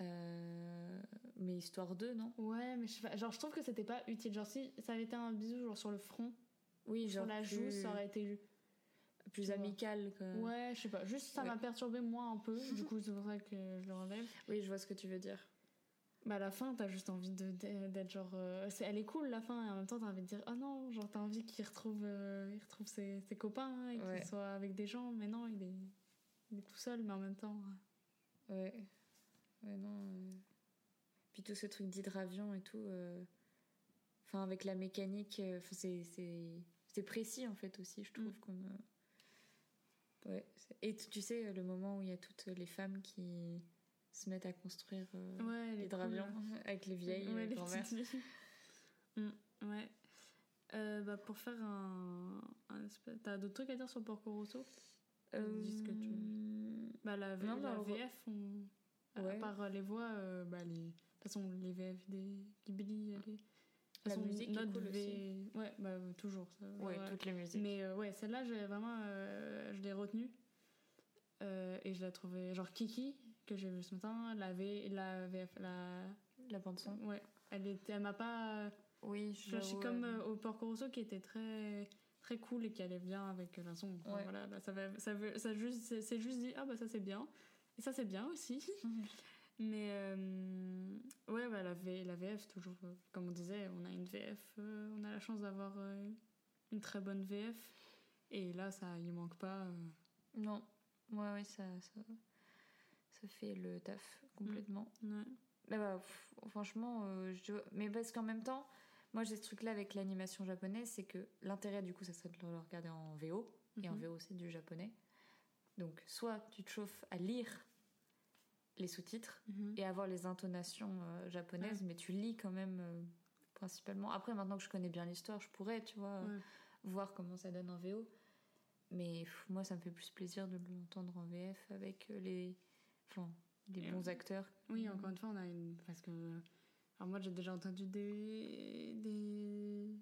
[SPEAKER 9] Euh, Mais histoire d'eux, non?
[SPEAKER 1] Ouais, mais je. Genre, je trouve que c'était pas utile. Genre, si ça avait été un bisou genre sur le front,
[SPEAKER 9] Oui,
[SPEAKER 1] sur la joue,
[SPEAKER 9] plus,
[SPEAKER 1] ça aurait été.
[SPEAKER 9] Plus amical. que-
[SPEAKER 1] Ouais, je sais pas. Juste, ça
[SPEAKER 9] Ouais.
[SPEAKER 1] m'a perturbé moi un peu. Du coup, c'est pour ça que je le relève.
[SPEAKER 9] Oui, je vois ce que tu veux dire.
[SPEAKER 1] Bah, à la fin, t'as juste envie de- d'être genre. euh, c'est- elle est cool, la fin, et en même temps, t'as envie de dire Oh non, genre, t'as envie qu'il retrouve, euh, il retrouve ses, ses copains hein, et qu'il soit avec des gens. Mais non, il est, il est tout seul, mais en même temps.
[SPEAKER 9] Ouais. Ouais, non. euh. Puis tout ce truc d'hydravion et tout. euh, Enfin, avec la mécanique, euh, c'est- c'est c'est précis en fait aussi, je trouve.
[SPEAKER 1] Mm.
[SPEAKER 9] Comme, euh, Ouais. Et tu sais, le moment où il y a toutes les femmes qui se mettent à construire euh,
[SPEAKER 1] Ouais, est
[SPEAKER 9] l'hydravion
[SPEAKER 1] cool.
[SPEAKER 9] avec les vieilles
[SPEAKER 1] Ouais,
[SPEAKER 9] euh,
[SPEAKER 1] les
[SPEAKER 9] grand-mères.
[SPEAKER 1] petites filles. Mm, ouais. Euh, bah, pour faire un. un espèce- T'as d'autres trucs à dire sur Porco Rosso? Dis ce que tu- Bah, la, V-
[SPEAKER 9] Non,
[SPEAKER 1] la
[SPEAKER 9] bah,
[SPEAKER 1] VF, on... à
[SPEAKER 9] Ouais.
[SPEAKER 1] part euh, les voix, bah, les... de toute façon, les VF des Ghibli, toute
[SPEAKER 9] La
[SPEAKER 1] façon,
[SPEAKER 9] musique est
[SPEAKER 1] notre
[SPEAKER 9] cool
[SPEAKER 1] V- Ouais, bah, euh, toujours. Ça,
[SPEAKER 9] Ouais,
[SPEAKER 1] ouais.
[SPEAKER 9] toutes les musiques.
[SPEAKER 1] Mais euh, ouais, celle-là, j'ai vraiment, euh, je l'ai retenue. Euh, et je l'ai trouvée, genre Kiki, que j'ai vu ce matin, la, v, la VF, la...
[SPEAKER 9] La bande son.
[SPEAKER 1] Ouais, elle, était, elle m'a pas
[SPEAKER 9] Oui,
[SPEAKER 1] flashé
[SPEAKER 9] j'avoue,
[SPEAKER 1] comme
[SPEAKER 9] euh,
[SPEAKER 1] au Porco Rosso, qui était très très cool et qui allait bien avec la son. Enfin,
[SPEAKER 9] Ouais.
[SPEAKER 1] voilà, là, ça, va, ça, veut, ça juste, c'est, c'est juste dit, ah bah ça c'est bien. Et ça c'est bien aussi. Mais euh, ouais, bah, la, v, la VF, toujours, euh, comme on disait, on a une VF, euh, on a la chance d'avoir euh, une très bonne VF. Et là, ça, il manque pas.
[SPEAKER 9] Non, ouais, ouais, ça, ça, ça fait le taf complètement.
[SPEAKER 1] ouais.
[SPEAKER 9] Mais bah, pff, franchement, je mais parce qu'en même temps, moi j'ai ce truc-là avec l'animation japonaise, c'est que l'intérêt du coup, ça serait de le regarder en VO, et en
[SPEAKER 1] Mhm.
[SPEAKER 9] VO c'est du japonais. Donc, soit tu te chauffes à lire les sous-titres
[SPEAKER 1] Mhm.
[SPEAKER 9] et avoir les intonations euh, japonaises, mais tu lis quand même euh, principalement. Après, maintenant que je connais bien l'histoire, je pourrais, tu vois,
[SPEAKER 1] Ouais.
[SPEAKER 9] voir comment ça donne en VO. Mais pff, moi, ça me fait plus plaisir de l'entendre en VF avec euh, les, enfin,
[SPEAKER 1] Et
[SPEAKER 9] bons acteurs.
[SPEAKER 1] Oui, encore une fois, on a une. Parce que. Alors, moi, j'ai déjà entendu des. des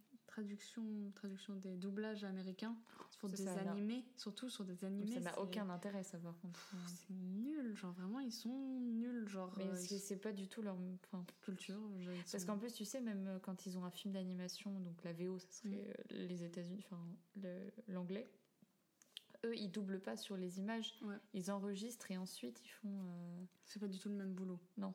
[SPEAKER 1] traductions, traductions des doublages américains sur des
[SPEAKER 9] ça
[SPEAKER 1] animés, surtout sur des animés.
[SPEAKER 9] ça n'a aucun intérêt, ça, par contre.
[SPEAKER 1] C'est nul, genre vraiment, ils sont nuls, genre.
[SPEAKER 9] Mais
[SPEAKER 1] euh,
[SPEAKER 9] c'est
[SPEAKER 1] ils-
[SPEAKER 9] pas du tout leur. Enfin,
[SPEAKER 1] culture.
[SPEAKER 9] parce qu'en plus, tu sais, même euh, quand ils ont un film d'animation, donc la VO, ça serait
[SPEAKER 1] Mm.
[SPEAKER 9] euh, les États-Unis, enfin l'anglais. Eux, ils doublent pas sur les images,
[SPEAKER 1] Ouais.
[SPEAKER 9] ils enregistrent et ensuite ils font. euh,
[SPEAKER 1] C'est pas du tout le même boulot.
[SPEAKER 9] Non.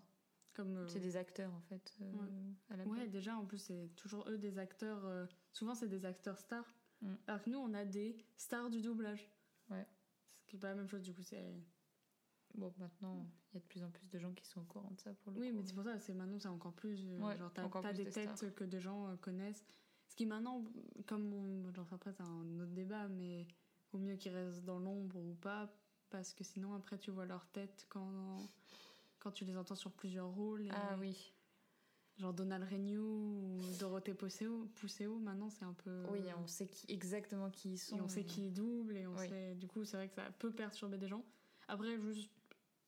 [SPEAKER 1] Comme. euh,
[SPEAKER 9] C'est des acteurs en fait. euh, à la
[SPEAKER 1] Ouais, déjà, en plus, c'est toujours eux des acteurs. euh, souvent, c'est des acteurs stars.
[SPEAKER 9] Mm.
[SPEAKER 1] Alors que nous, on a des stars du doublage.
[SPEAKER 9] Ouais.
[SPEAKER 1] Ce qui est pas la même chose, du coup, c'est.
[SPEAKER 9] Bon, maintenant, il y a de plus en plus de gens qui sont au courant de ça pour le
[SPEAKER 1] Oui,
[SPEAKER 9] coup.
[SPEAKER 1] mais c'est pour ça, c'est maintenant, c'est encore plus. euh,
[SPEAKER 9] Ouais,
[SPEAKER 1] genre, t'as
[SPEAKER 9] encore
[SPEAKER 1] t'as
[SPEAKER 9] plus
[SPEAKER 1] des
[SPEAKER 9] de
[SPEAKER 1] têtes
[SPEAKER 9] stars.
[SPEAKER 1] que des gens euh, connaissent. Ce qui maintenant, comme on, genre après, c'est un autre débat, mais vaut mieux qu'ils restent dans l'ombre ou pas, parce que sinon, après, tu vois leur tête quand, quand tu les entends sur plusieurs rôles. et-
[SPEAKER 9] Ah oui.
[SPEAKER 1] Genre Donald Renew ou Dorothée Pousseau, Pousseau maintenant, c'est un peu.
[SPEAKER 9] Oui, on sait qui, exactement qui ils sont.
[SPEAKER 1] Et on sait qui double et on
[SPEAKER 9] Oui.
[SPEAKER 1] sait. Du coup, c'est vrai que ça peut perturber des gens. Après, juste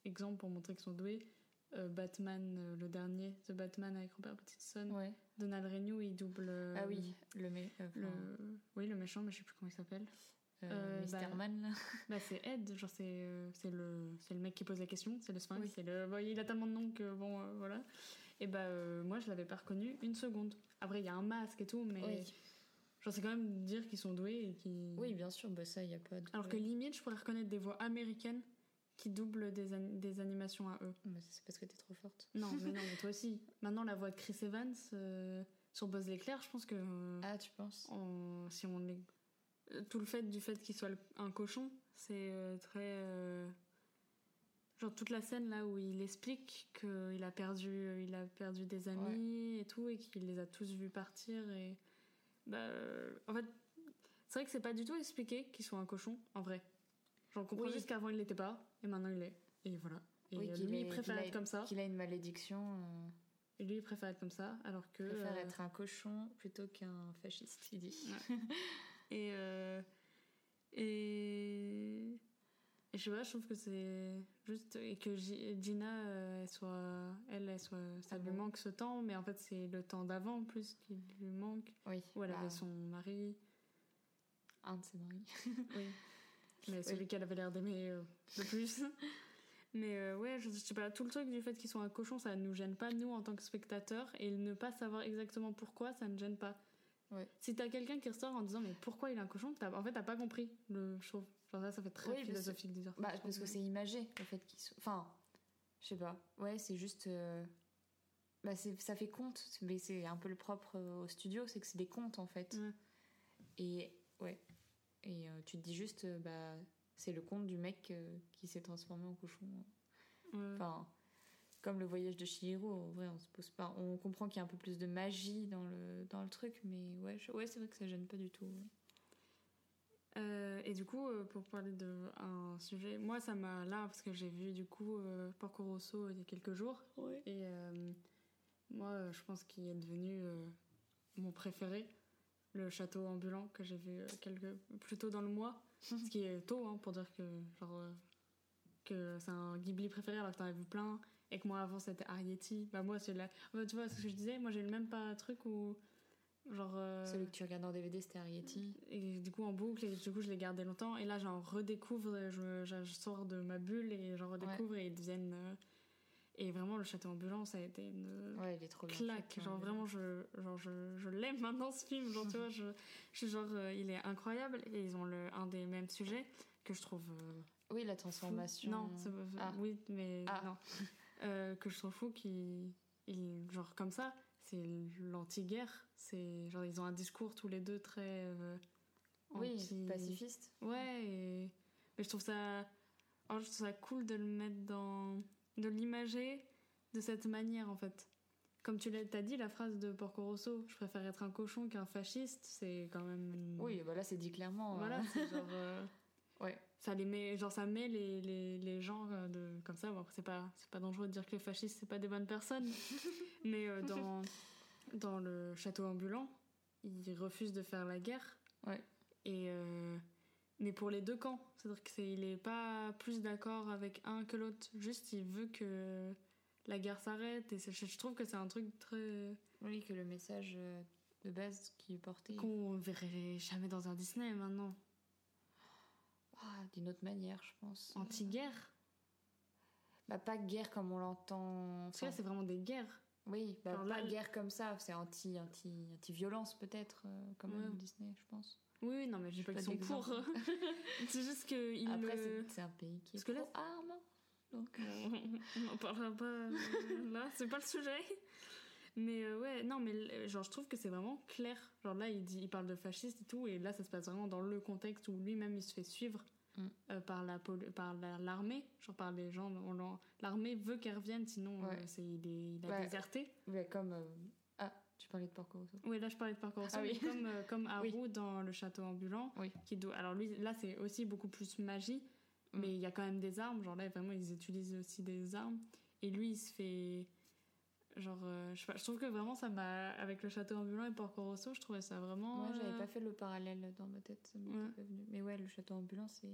[SPEAKER 1] exemple pour montrer qu'ils sont doués, euh, Batman, euh, le dernier, The Batman avec Robert Pattinson,
[SPEAKER 9] Ouais.
[SPEAKER 1] Donald Renew, il double. euh,
[SPEAKER 9] Ah oui, le, mé- euh,
[SPEAKER 1] Le, oui, le méchant, mais je sais plus comment il s'appelle.
[SPEAKER 9] Euh,
[SPEAKER 1] euh,
[SPEAKER 9] Mr.
[SPEAKER 1] bah,
[SPEAKER 9] Man, là.
[SPEAKER 1] Bah, c'est Ed, genre c'est euh, c'est le, c'est le mec qui pose la question, c'est le sphinx,
[SPEAKER 9] Oui.
[SPEAKER 1] c'est le, bon, il a tellement de noms que bon, euh, voilà. Et bah, euh, moi je l'avais pas reconnu une seconde. Après, il y a un masque et tout, mais
[SPEAKER 9] Oui.
[SPEAKER 1] genre c'est quand même dire qu'ils sont doués et qu'ils.
[SPEAKER 9] Oui, bien sûr, bah ça, il n'y a pas de...
[SPEAKER 1] Alors que limite, je pourrais reconnaître des voix américaines qui doublent des, an- des animations à eux.
[SPEAKER 9] Bah, c'est parce que t'es trop forte.
[SPEAKER 1] Non, mais non, mais toi aussi. Maintenant, la voix de Chris Evans sur Buzz l'éclair, je pense que
[SPEAKER 9] Ah, tu penses?
[SPEAKER 1] on- si on tout le fait du fait qu'il soit un cochon, c'est euh, très euh, genre toute la scène là où il explique qu'il a perdu, il a perdu des amis et tout et qu'il les a tous vus partir et bah euh, en fait c'est vrai que c'est pas du tout expliqué qu'il soit un cochon en vrai. Genre on comprend
[SPEAKER 9] Oui.
[SPEAKER 1] juste qu'avant il l'était pas et maintenant il l'est et voilà. Et
[SPEAKER 9] Oui,
[SPEAKER 1] euh, lui il préfère
[SPEAKER 9] a-
[SPEAKER 1] être comme ça
[SPEAKER 9] Qu'il a une malédiction. euh,
[SPEAKER 1] et lui il préfère être comme ça alors que
[SPEAKER 9] Il préfère
[SPEAKER 1] euh,
[SPEAKER 9] être un cochon plutôt qu'un fasciste, il dit.
[SPEAKER 1] Et, euh, et, et je sais pas, je trouve que c'est juste. Et que Gi- Gina, euh, elle soit. Elle, elle soit. Ça
[SPEAKER 9] Ah
[SPEAKER 1] lui
[SPEAKER 9] bon
[SPEAKER 1] manque ce temps, mais en fait, c'est le temps d'avant en plus qui lui manque.
[SPEAKER 9] Oui.
[SPEAKER 1] Où elle
[SPEAKER 9] bah,
[SPEAKER 1] avait son mari.
[SPEAKER 9] Un de ses maris.
[SPEAKER 1] Oui. Mais celui qu'elle avait l'air d'aimer euh, le plus. Mais euh, ouais, je, je sais pas, tout le truc du fait qu'ils soient un cochon, ça nous gêne pas, nous, en tant que spectateurs. Et ne pas savoir exactement pourquoi, ça ne gêne pas.
[SPEAKER 9] Ouais.
[SPEAKER 1] Si t'as quelqu'un qui ressort en disant, mais pourquoi il est un cochon t'as- En fait, t'as pas compris le show. Genre là, ça fait très
[SPEAKER 9] Oui,
[SPEAKER 1] philosophique de dire
[SPEAKER 9] Bah,
[SPEAKER 1] je
[SPEAKER 9] parce que c'est imagé, le fait soient. Enfin, je sais pas. Ouais, c'est juste. euh, Bah, ça fait conte. C'est- Mais c'est un peu le propre euh, au studio, c'est que c'est des contes en fait.
[SPEAKER 1] Ouais.
[SPEAKER 9] Et ouais. Et euh, tu te dis juste, euh, bah, c'est le conte du mec euh, qui s'est transformé en cochon.
[SPEAKER 1] Ouais.
[SPEAKER 9] Enfin, comme le voyage de Chihiro, en vrai, on se pose pas. On comprend qu'il y a un peu plus de magie dans le, dans le truc, mais ouais, je- ouais c'est vrai que ça gêne pas du tout.
[SPEAKER 1] Euh, et du coup, euh, pour parler de un sujet, moi ça m'a là parce que j'ai vu du coup euh, Porco Rosso il y a quelques jours. Et euh, moi, euh, je pense qu'il est devenu euh, mon préféré, le château ambulant que j'ai vu quelques plus tôt dans le mois, ce qui est tôt hein, pour dire que genre euh, que c'est un Ghibli préféré alors que t'en as vu plein et que moi avant c'était Arrietty. Bah moi c'est là, bah, tu vois ce que je disais, moi j'ai même pas truc où genre euh,
[SPEAKER 9] Celui que tu regardes en DVD, c'était Arrietty.
[SPEAKER 1] et du coup en boucle et du coup je l'ai gardé longtemps et là j'en redécouvre je, sors de ma bulle et j'en redécouvre et ils deviennent euh, et vraiment le château ambulant ça a été une
[SPEAKER 9] Ouais, il est trop bien.
[SPEAKER 1] claque
[SPEAKER 9] fait,
[SPEAKER 1] genre vraiment je genre je, je l'aime maintenant ce film genre tu vois je, je suis genre euh, il est incroyable et ils ont le un des mêmes sujets que je trouve euh,
[SPEAKER 9] Oui, la
[SPEAKER 1] fou.
[SPEAKER 9] transformation.
[SPEAKER 1] non c'est-
[SPEAKER 9] Ah.
[SPEAKER 1] oui mais
[SPEAKER 9] Ah.
[SPEAKER 1] non Euh, que je trouve fou qui genre comme ça c'est l'anti-guerre c'est genre ils ont un discours tous les deux très euh,
[SPEAKER 9] Oui,
[SPEAKER 1] anti-
[SPEAKER 9] pacifiste.
[SPEAKER 1] Ouais, et... mais je trouve ça. alors, je trouve ça cool de le mettre dans. de l'imager de cette manière en fait. Comme tu l'as dit, la phrase de Porco Rosso, je préfère être un cochon qu'un fasciste, c'est quand même. une-
[SPEAKER 9] Oui, bah là, c'est dit clairement.
[SPEAKER 1] Voilà,
[SPEAKER 9] hein.
[SPEAKER 1] c'est genre. euh. Ça les met, genre ça met les, les, les gens euh, de, comme ça. Bon, c'est pas, c'est pas dangereux de dire que les fascistes, c'est pas des bonnes personnes. mais euh, dans, dans le château ambulant, ils refusent de faire la guerre.
[SPEAKER 9] Ouais.
[SPEAKER 1] Et euh, mais pour les deux camps, c'est-à-dire qu'il est pas plus d'accord avec un que l'autre. Juste, il veut que la guerre s'arrête. Et c'est- je trouve que c'est un truc très
[SPEAKER 9] Oui, que le message de base qui est porté.
[SPEAKER 1] qu'on verrait jamais dans un Disney maintenant.
[SPEAKER 9] Ah, D'une autre manière, je pense.
[SPEAKER 1] Anti-guerre.
[SPEAKER 9] Bah, pas guerre comme on l'entend.
[SPEAKER 1] Parce que là, c'est vraiment des guerres.
[SPEAKER 9] Oui, bah, pas
[SPEAKER 1] là,
[SPEAKER 9] guerre comme ça, c'est anti, anti, anti-violence peut-être, euh, comme
[SPEAKER 1] Ouais.
[SPEAKER 9] Disney, je pense.
[SPEAKER 1] Oui, oui, non, mais je dis pas
[SPEAKER 9] pas
[SPEAKER 1] qu'ils sont pour. c'est juste que
[SPEAKER 9] Après,
[SPEAKER 1] le-
[SPEAKER 9] c'est- un pays qui est
[SPEAKER 1] Parce que là,
[SPEAKER 9] arme. Donc,
[SPEAKER 1] on n'en parlera pas euh, là, c'est pas le sujet. Mais euh, ouais, non, mais euh, genre, je trouve que c'est vraiment clair. Genre là, il, dit, il parle de fasciste et tout, et là, ça se passe vraiment dans le contexte où lui-même il se fait suivre
[SPEAKER 9] Mm.
[SPEAKER 1] euh, par la la- l'armée, genre par les gens. L'armée veut qu'elle revienne, sinon euh, c'est, il, est, il a déserté.
[SPEAKER 9] ouais, comme. euh, Ah, tu parlais de Porco Rosso.
[SPEAKER 1] Oui, là, je parlais de parcours
[SPEAKER 9] Ah oui.
[SPEAKER 1] comme, comme Haru
[SPEAKER 9] Oui.
[SPEAKER 1] dans le château ambulant.
[SPEAKER 9] Oui.
[SPEAKER 1] Qui doit, alors lui, là, c'est aussi beaucoup plus magie,
[SPEAKER 9] Mm.
[SPEAKER 1] mais il y a quand même des armes. Genre là, vraiment, ils utilisent aussi des armes. Et lui, il se fait. Genre, euh, je trouve que vraiment, ça m'a. Avec le château ambulant et Porco Rosso, je trouvais ça vraiment.
[SPEAKER 9] Moi, j'avais
[SPEAKER 1] euh,
[SPEAKER 9] pas fait le parallèle dans ma tête, ça m'était
[SPEAKER 1] Ouais.
[SPEAKER 9] pas venu. Mais ouais, le château ambulant, c'est.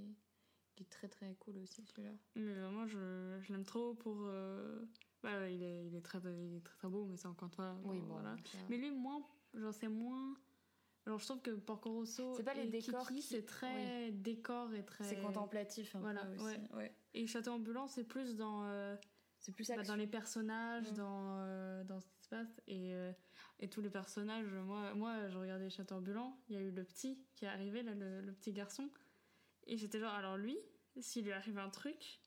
[SPEAKER 9] Il est très très cool aussi celui-là.
[SPEAKER 1] Mais vraiment, je, je l'aime trop pour. euh, Bah, il, est, il, est très, il est très très beau, mais c'est encore toi.
[SPEAKER 9] Oui, bon,
[SPEAKER 1] voilà. Mais lui, moins, genre, c'est moins. Alors, je trouve que Porco Rosso.
[SPEAKER 9] C'est pas les décors qui-
[SPEAKER 1] c'est très décor et très.
[SPEAKER 9] c'est contemplatif un
[SPEAKER 1] Voilà,
[SPEAKER 9] peu aussi.
[SPEAKER 1] ouais.
[SPEAKER 9] Ouais.
[SPEAKER 1] Et Château Ambulant, c'est plus dans. euh,
[SPEAKER 9] C'est plus
[SPEAKER 1] bah, dans les personnages,
[SPEAKER 9] Mm.
[SPEAKER 1] dans, euh, dans ce qui se passe. Et, euh, et tous les personnages, moi, moi, je regardais Château Ambulant, il y a eu le petit qui est arrivé, là, le, le petit garçon. Et j'étais genre, alors lui, s'il lui arrive un truc,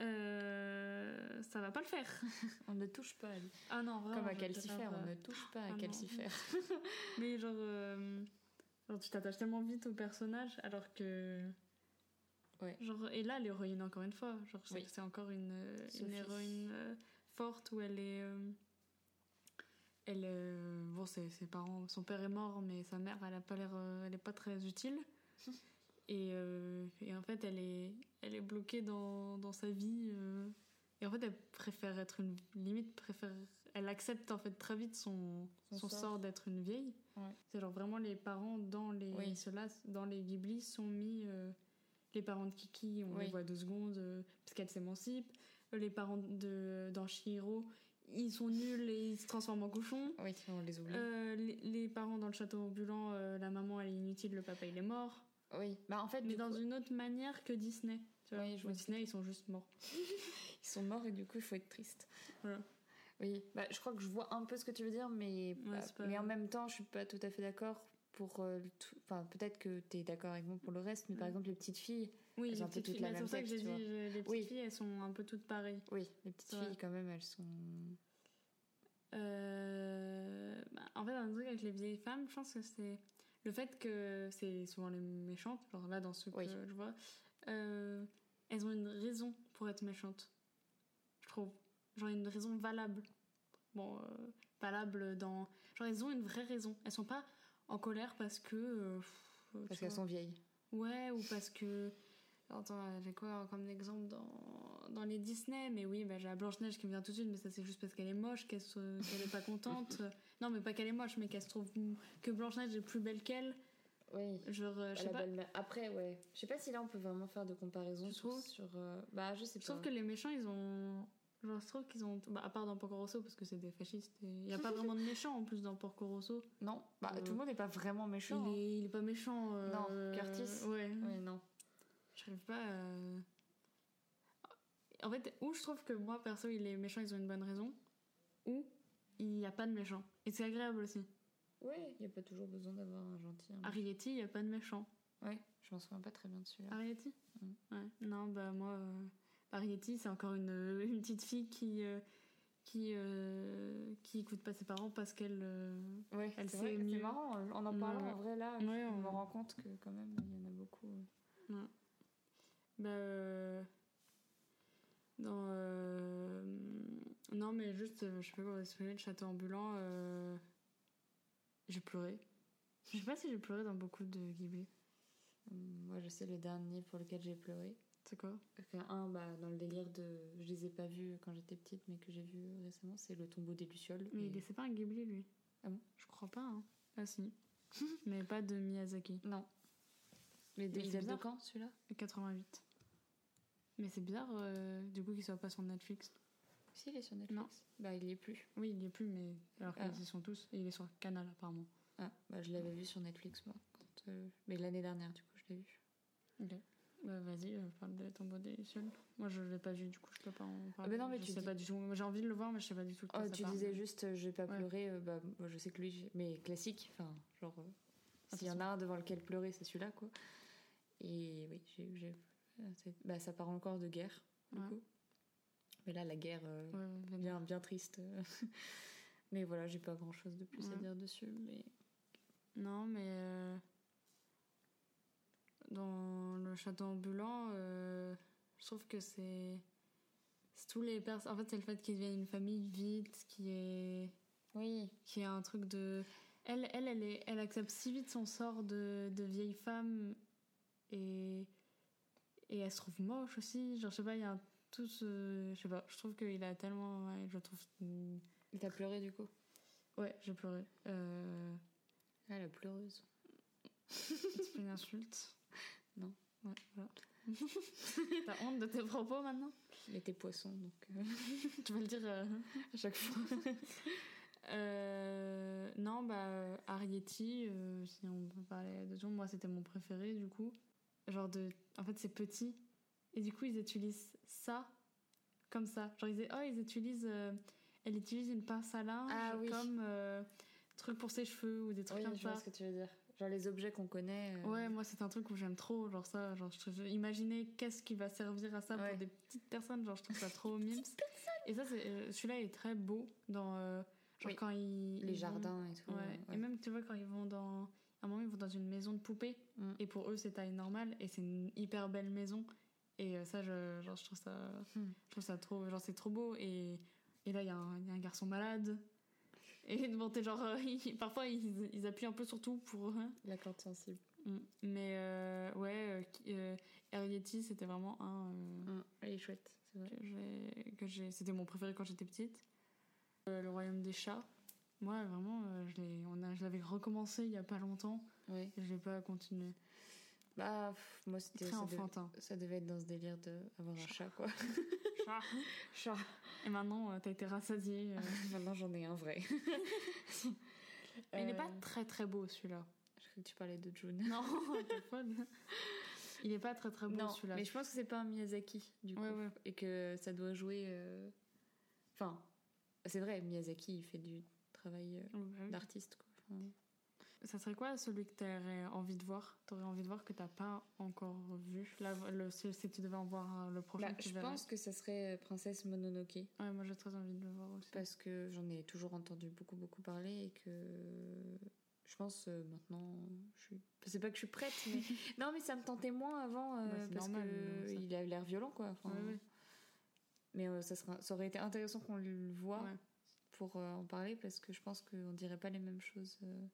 [SPEAKER 1] euh, ça va pas le faire.
[SPEAKER 9] On ne touche pas à lui.
[SPEAKER 1] Ah non, vraiment.
[SPEAKER 9] Comme à
[SPEAKER 1] préfère,
[SPEAKER 9] on ne touche pas à
[SPEAKER 1] ah non.
[SPEAKER 9] Calcifer.
[SPEAKER 1] Mais genre, euh, genre tu t'attaches tellement vite au personnage alors que.
[SPEAKER 9] Ouais.
[SPEAKER 1] Genre, et là, l'héroïne, encore une fois, genre, c'est
[SPEAKER 9] Oui.
[SPEAKER 1] encore une, euh, une héroïne euh, forte où elle est. euh, elle, euh, bon, ses, ses parents, son père est mort, mais sa mère, elle a pas l'air, euh, elle est pas très utile. et, euh, et en fait, elle est, elle est bloquée dans, dans sa vie. et en fait, elle préfère être une limite, préfère, elle accepte en fait très vite son,
[SPEAKER 9] Son
[SPEAKER 1] son,
[SPEAKER 9] sort.
[SPEAKER 1] sort, d'être une vieille.
[SPEAKER 9] Ouais.
[SPEAKER 1] C'est genre vraiment les parents dans les
[SPEAKER 9] Oui.
[SPEAKER 1] ceux-là, dans les Ghibli sont mis les parents de Kiki, on
[SPEAKER 9] Oui.
[SPEAKER 1] les voit deux secondes euh, parce qu'elle s'émancipe. Euh, Les parents de dans Chihiro, ils sont nuls et ils se transforment en cochons.
[SPEAKER 9] Oui, on les oublie.
[SPEAKER 1] Euh, les, les parents dans le château ambulant, euh, la maman elle est inutile, le papa il est mort.
[SPEAKER 9] oui. Bah en fait,
[SPEAKER 1] Mais dans
[SPEAKER 9] coup,
[SPEAKER 1] une autre manière que Disney. Tu vois.
[SPEAKER 9] Oui, je.
[SPEAKER 1] Disney ils sont juste morts.
[SPEAKER 9] ils sont morts et du coup, il faut être triste.
[SPEAKER 1] Voilà.
[SPEAKER 9] Oui, bah, je crois que je vois un peu ce que tu veux dire, mais, bah,
[SPEAKER 1] pas-
[SPEAKER 9] mais en même temps, je suis pas tout à fait d'accord pour euh, tout. Enfin, peut-être que tu es d'accord avec moi pour le reste, mais par
[SPEAKER 1] Mm.
[SPEAKER 9] exemple, les petites filles,
[SPEAKER 1] Oui,
[SPEAKER 9] Elles
[SPEAKER 1] les
[SPEAKER 9] ont un peu toutes
[SPEAKER 1] filles,
[SPEAKER 9] la
[SPEAKER 1] mais c'est
[SPEAKER 9] même
[SPEAKER 1] pour ça que j'ai dit les petites
[SPEAKER 9] Oui.
[SPEAKER 1] filles elles sont un peu toutes pareilles.
[SPEAKER 9] oui, les petites
[SPEAKER 1] Ouais.
[SPEAKER 9] filles, quand même, elles sont.
[SPEAKER 1] Euh, bah, en fait, un truc avec les vieilles femmes, je pense que c'est le fait que c'est souvent les méchantes, genre là dans ce
[SPEAKER 9] Oui.
[SPEAKER 1] que je vois, euh, elles ont une raison pour être méchantes, je trouve. Genre une raison valable. Bon, valable dans. Genre elles ont une vraie raison. Elles sont pas en colère parce que. euh,
[SPEAKER 9] Parce qu'elles sont vieilles.
[SPEAKER 1] Ouais, ou parce que. Attends, j'ai quoi comme exemple dans, dans les Disney Mais oui, bah, j'ai la Blanche-Neige qui me vient tout de suite, mais ça c'est juste parce qu'elle est moche, qu'elle se- qu'elle est pas contente. non, mais pas qu'elle est moche, mais qu'elle se trouve que Blanche-Neige est plus belle qu'elle.
[SPEAKER 9] Oui.
[SPEAKER 1] Genre, euh, je sais pas.
[SPEAKER 9] Après, ouais. Je sais pas si là on peut vraiment faire de comparaison sur. sur euh, Bah, je sais
[SPEAKER 1] Je
[SPEAKER 9] pas.
[SPEAKER 1] trouve que les méchants, ils ont. Genre, je trouve qu'ils ont. Bah, à part dans Porco Rosso, parce que c'est des fascistes. Il n'y a pas vraiment de méchants en plus dans Porco Rosso.
[SPEAKER 9] Non, bah,
[SPEAKER 1] Euh,
[SPEAKER 9] tout le monde n'est pas vraiment méchant.
[SPEAKER 1] Il
[SPEAKER 9] hein.
[SPEAKER 1] il est pas méchant. euh,
[SPEAKER 9] Non, Curtis.
[SPEAKER 1] Ouais.
[SPEAKER 9] Ouais, non.
[SPEAKER 1] J'arrive pas à... En fait, où je trouve que moi, perso, il est méchant, ils ont une bonne raison. Ou il n'y a pas de méchant. Et c'est agréable aussi.
[SPEAKER 9] Ouais, il n'y a pas toujours besoin d'avoir un gentil. un
[SPEAKER 1] Arietti, il n'y a pas de méchant.
[SPEAKER 9] Ouais, je m'en souviens pas très bien de celui-là.
[SPEAKER 1] Arietti
[SPEAKER 9] Mm.
[SPEAKER 1] Ouais. Non, bah moi, euh, Arietti, c'est encore une, euh, une petite fille qui... euh, qui, euh, qui écoute pas ses parents parce qu'elle euh,
[SPEAKER 9] Ouais,
[SPEAKER 1] Elle
[SPEAKER 9] c'est
[SPEAKER 1] sait
[SPEAKER 9] vrai, c'est
[SPEAKER 1] mieux.
[SPEAKER 9] marrant. En en parlant,
[SPEAKER 1] Ouais.
[SPEAKER 9] en vrai, là,
[SPEAKER 1] Ouais, on-
[SPEAKER 9] me rends compte que quand même, il y en a beaucoup. euh.
[SPEAKER 1] Bah. euh, Dans. Non, mais juste, je sais pas comment exprimer le château ambulant. J'ai pleuré. Je sais pas si j'ai pleuré dans beaucoup de Ghibli.
[SPEAKER 9] Moi, je sais le dernier pour lequel j'ai pleuré.
[SPEAKER 1] C'est quoi
[SPEAKER 9] Enfin, un, bah, dans le délire de. Je les ai pas vus quand j'étais petite, mais que j'ai vu récemment, c'est Le tombeau des Lucioles.
[SPEAKER 1] Mais
[SPEAKER 9] Et-
[SPEAKER 1] c'est pas un Ghibli, lui.
[SPEAKER 9] Ah bon?
[SPEAKER 1] Je crois pas. Hein. Ah, si. mais pas de Miyazaki.
[SPEAKER 9] Non. Mais
[SPEAKER 1] Mais
[SPEAKER 9] il date de quand celui-là?
[SPEAKER 1] 88. Mais c'est bizarre, euh, du coup, qu'il soit pas sur Netflix.
[SPEAKER 9] Si, il est sur Netflix.
[SPEAKER 1] Non.
[SPEAKER 9] Bah, il y est plus.
[SPEAKER 1] Oui, il y est plus, mais. Alors
[SPEAKER 9] Ah.
[SPEAKER 1] qu'ils y sont tous. Et il est sur Canal, apparemment.
[SPEAKER 9] Ah, bah, je l'avais vu sur Netflix, moi. quand, euh, Mais l'année dernière, du coup, je l'ai vu.
[SPEAKER 1] Ok. Bah, vas-y, euh, parle de tombeau des Lucioles. Moi, je l'ai pas vu, du coup, je peux pas en
[SPEAKER 9] Ah
[SPEAKER 1] parler.
[SPEAKER 9] bah non, mais
[SPEAKER 1] je
[SPEAKER 9] tu
[SPEAKER 1] sais
[SPEAKER 9] dis-
[SPEAKER 1] pas du tout. J'ai envie de le voir, mais je sais pas du tout
[SPEAKER 9] Oh,
[SPEAKER 1] ça
[SPEAKER 9] tu
[SPEAKER 1] parle.
[SPEAKER 9] disais juste, euh, je vais pas
[SPEAKER 1] Ouais.
[SPEAKER 9] pleurer. euh, bah, moi, je sais que lui, mais classique. Enfin, genre,
[SPEAKER 1] Ah,
[SPEAKER 9] s'il y en a un devant lequel pleurer, c'est celui-là, quoi. Et oui, j'ai, bah, ça part encore de guerre, du
[SPEAKER 1] Ouais.
[SPEAKER 9] coup. Mais là, la guerre, euh,
[SPEAKER 1] Ouais,
[SPEAKER 9] bien, bien triste. mais voilà, j'ai pas grand-chose de plus à dire dessus. Mais
[SPEAKER 1] Non, mais. euh, Dans le château ambulant, euh, je trouve que c'est. C'est tous les personnes. En fait, c'est le fait qu'ils deviennent une famille vite, qui est.
[SPEAKER 9] oui,
[SPEAKER 1] qui est un truc de. Elle, elle, elle, est, elle accepte si vite son sort de, de vieille femme et. Et elle se trouve moche aussi. Genre, je sais pas, il y a un- tout ce. Je sais pas, je trouve qu'il a tellement. ouais, je trouve.
[SPEAKER 9] il t'a pleuré, du coup?
[SPEAKER 1] Ouais, j'ai pleuré. Euh.
[SPEAKER 9] Ah, la pleureuse.
[SPEAKER 1] C'est une insulte.
[SPEAKER 9] Non.
[SPEAKER 1] Ouais, voilà. T'as honte de tes propos maintenant?
[SPEAKER 9] Mais t'es poisson, donc euh,
[SPEAKER 1] Tu vas le dire euh,
[SPEAKER 9] à chaque fois.
[SPEAKER 1] Euh, non, bah, Arietti, si on peut parler de tout, moi c'était mon préféré du coup. Genre de. En fait, c'est petit. Et du coup, ils utilisent ça comme ça. Genre, ils disent, oh, ils utilisent. elle utilise une pince à linge
[SPEAKER 9] Ah oui.
[SPEAKER 1] comme truc pour ses cheveux ou des trucs
[SPEAKER 9] Oui,
[SPEAKER 1] comme
[SPEAKER 9] je vois
[SPEAKER 1] ça.
[SPEAKER 9] ce que tu veux dire. Genre les objets qu'on connaît. euh,
[SPEAKER 1] Ouais, moi c'est un truc où j'aime trop, genre ça, genre je imaginez qu'est-ce qui va servir à ça
[SPEAKER 9] Ouais.
[SPEAKER 1] pour des petites personnes, genre je trouve ça trop mimes. Et ça, c'est, euh, celui-là est très beau dans, euh, genre
[SPEAKER 9] Oui.
[SPEAKER 1] quand ils
[SPEAKER 9] les
[SPEAKER 1] ils vont-
[SPEAKER 9] jardins et tout.
[SPEAKER 1] Ouais.
[SPEAKER 9] ouais.
[SPEAKER 1] Et même tu vois quand ils vont dans, à un moment ils vont dans une maison de poupées
[SPEAKER 9] Mm.
[SPEAKER 1] et pour eux c'est taille normale et c'est une hyper belle maison et ça, je, genre je trouve ça,
[SPEAKER 9] Hmm.
[SPEAKER 1] je trouve ça trop, genre c'est trop beau et, et là y, il y a un garçon malade. Et bon, t'es genre, euh, ils- parfois ils, ils appuient un peu sur tout pour. euh,
[SPEAKER 9] La corde sensible.
[SPEAKER 1] Mm. Mais euh, ouais, euh, Arrietty, c'était vraiment un euh,
[SPEAKER 9] Elle est chouette, c'est vrai.
[SPEAKER 1] que j'ai-. C'était mon préféré quand j'étais petite. Le Royaume des chats. Moi, vraiment, je l'ai- on a, je l'avais recommencé il y a pas longtemps.
[SPEAKER 9] Oui.
[SPEAKER 1] Et je l'ai pas continué.
[SPEAKER 9] Bah, pff, moi c'était.
[SPEAKER 1] Très
[SPEAKER 9] ça devait-
[SPEAKER 1] enfantin.
[SPEAKER 9] Ça devait être dans ce délire d'avoir un chat, quoi.
[SPEAKER 1] Chat.
[SPEAKER 9] Chat.
[SPEAKER 1] Et maintenant, euh, t'as été rassasié. euh.
[SPEAKER 9] Maintenant j'en ai un vrai.
[SPEAKER 1] Il est
[SPEAKER 9] Euh,
[SPEAKER 1] pas très très beau celui-là.
[SPEAKER 9] Je crois que tu parlais de June.
[SPEAKER 1] Non. Il est pas très très beau celui-là.
[SPEAKER 9] mais je pense que c'est pas un Miyazaki, du coup.
[SPEAKER 1] Ouais, ouais.
[SPEAKER 9] Et que ça doit jouer. euh, Enfin, c'est vrai, Miyazaki, il fait du travail euh,
[SPEAKER 1] Ouais, bah
[SPEAKER 9] d'artiste, quoi. Enfin,
[SPEAKER 1] Ça serait quoi celui que t'aurais envie de voir? T'aurais envie de voir que t'as pas encore vu? Là, le, si, tu devais en voir le prochain,
[SPEAKER 9] bah,
[SPEAKER 1] que
[SPEAKER 9] je
[SPEAKER 1] verrais.
[SPEAKER 9] pense que ça serait euh, Princesse Mononoke.
[SPEAKER 1] Ouais, moi j'ai très envie de le voir aussi.
[SPEAKER 9] parce que j'en ai toujours entendu beaucoup beaucoup parler et que je pense euh, maintenant je suis c'est pas que je suis prête mais non mais ça me tentait moins avant euh,
[SPEAKER 1] Bah,
[SPEAKER 9] parce
[SPEAKER 1] normal,
[SPEAKER 9] que il a l'air violent quoi Enfin,
[SPEAKER 1] Ouais, ouais.
[SPEAKER 9] mais euh, ça serait ça aurait été intéressant qu'on le voit
[SPEAKER 1] Ouais.
[SPEAKER 9] pour euh, en parler parce que je pense qu'on dirait pas les mêmes choses euh.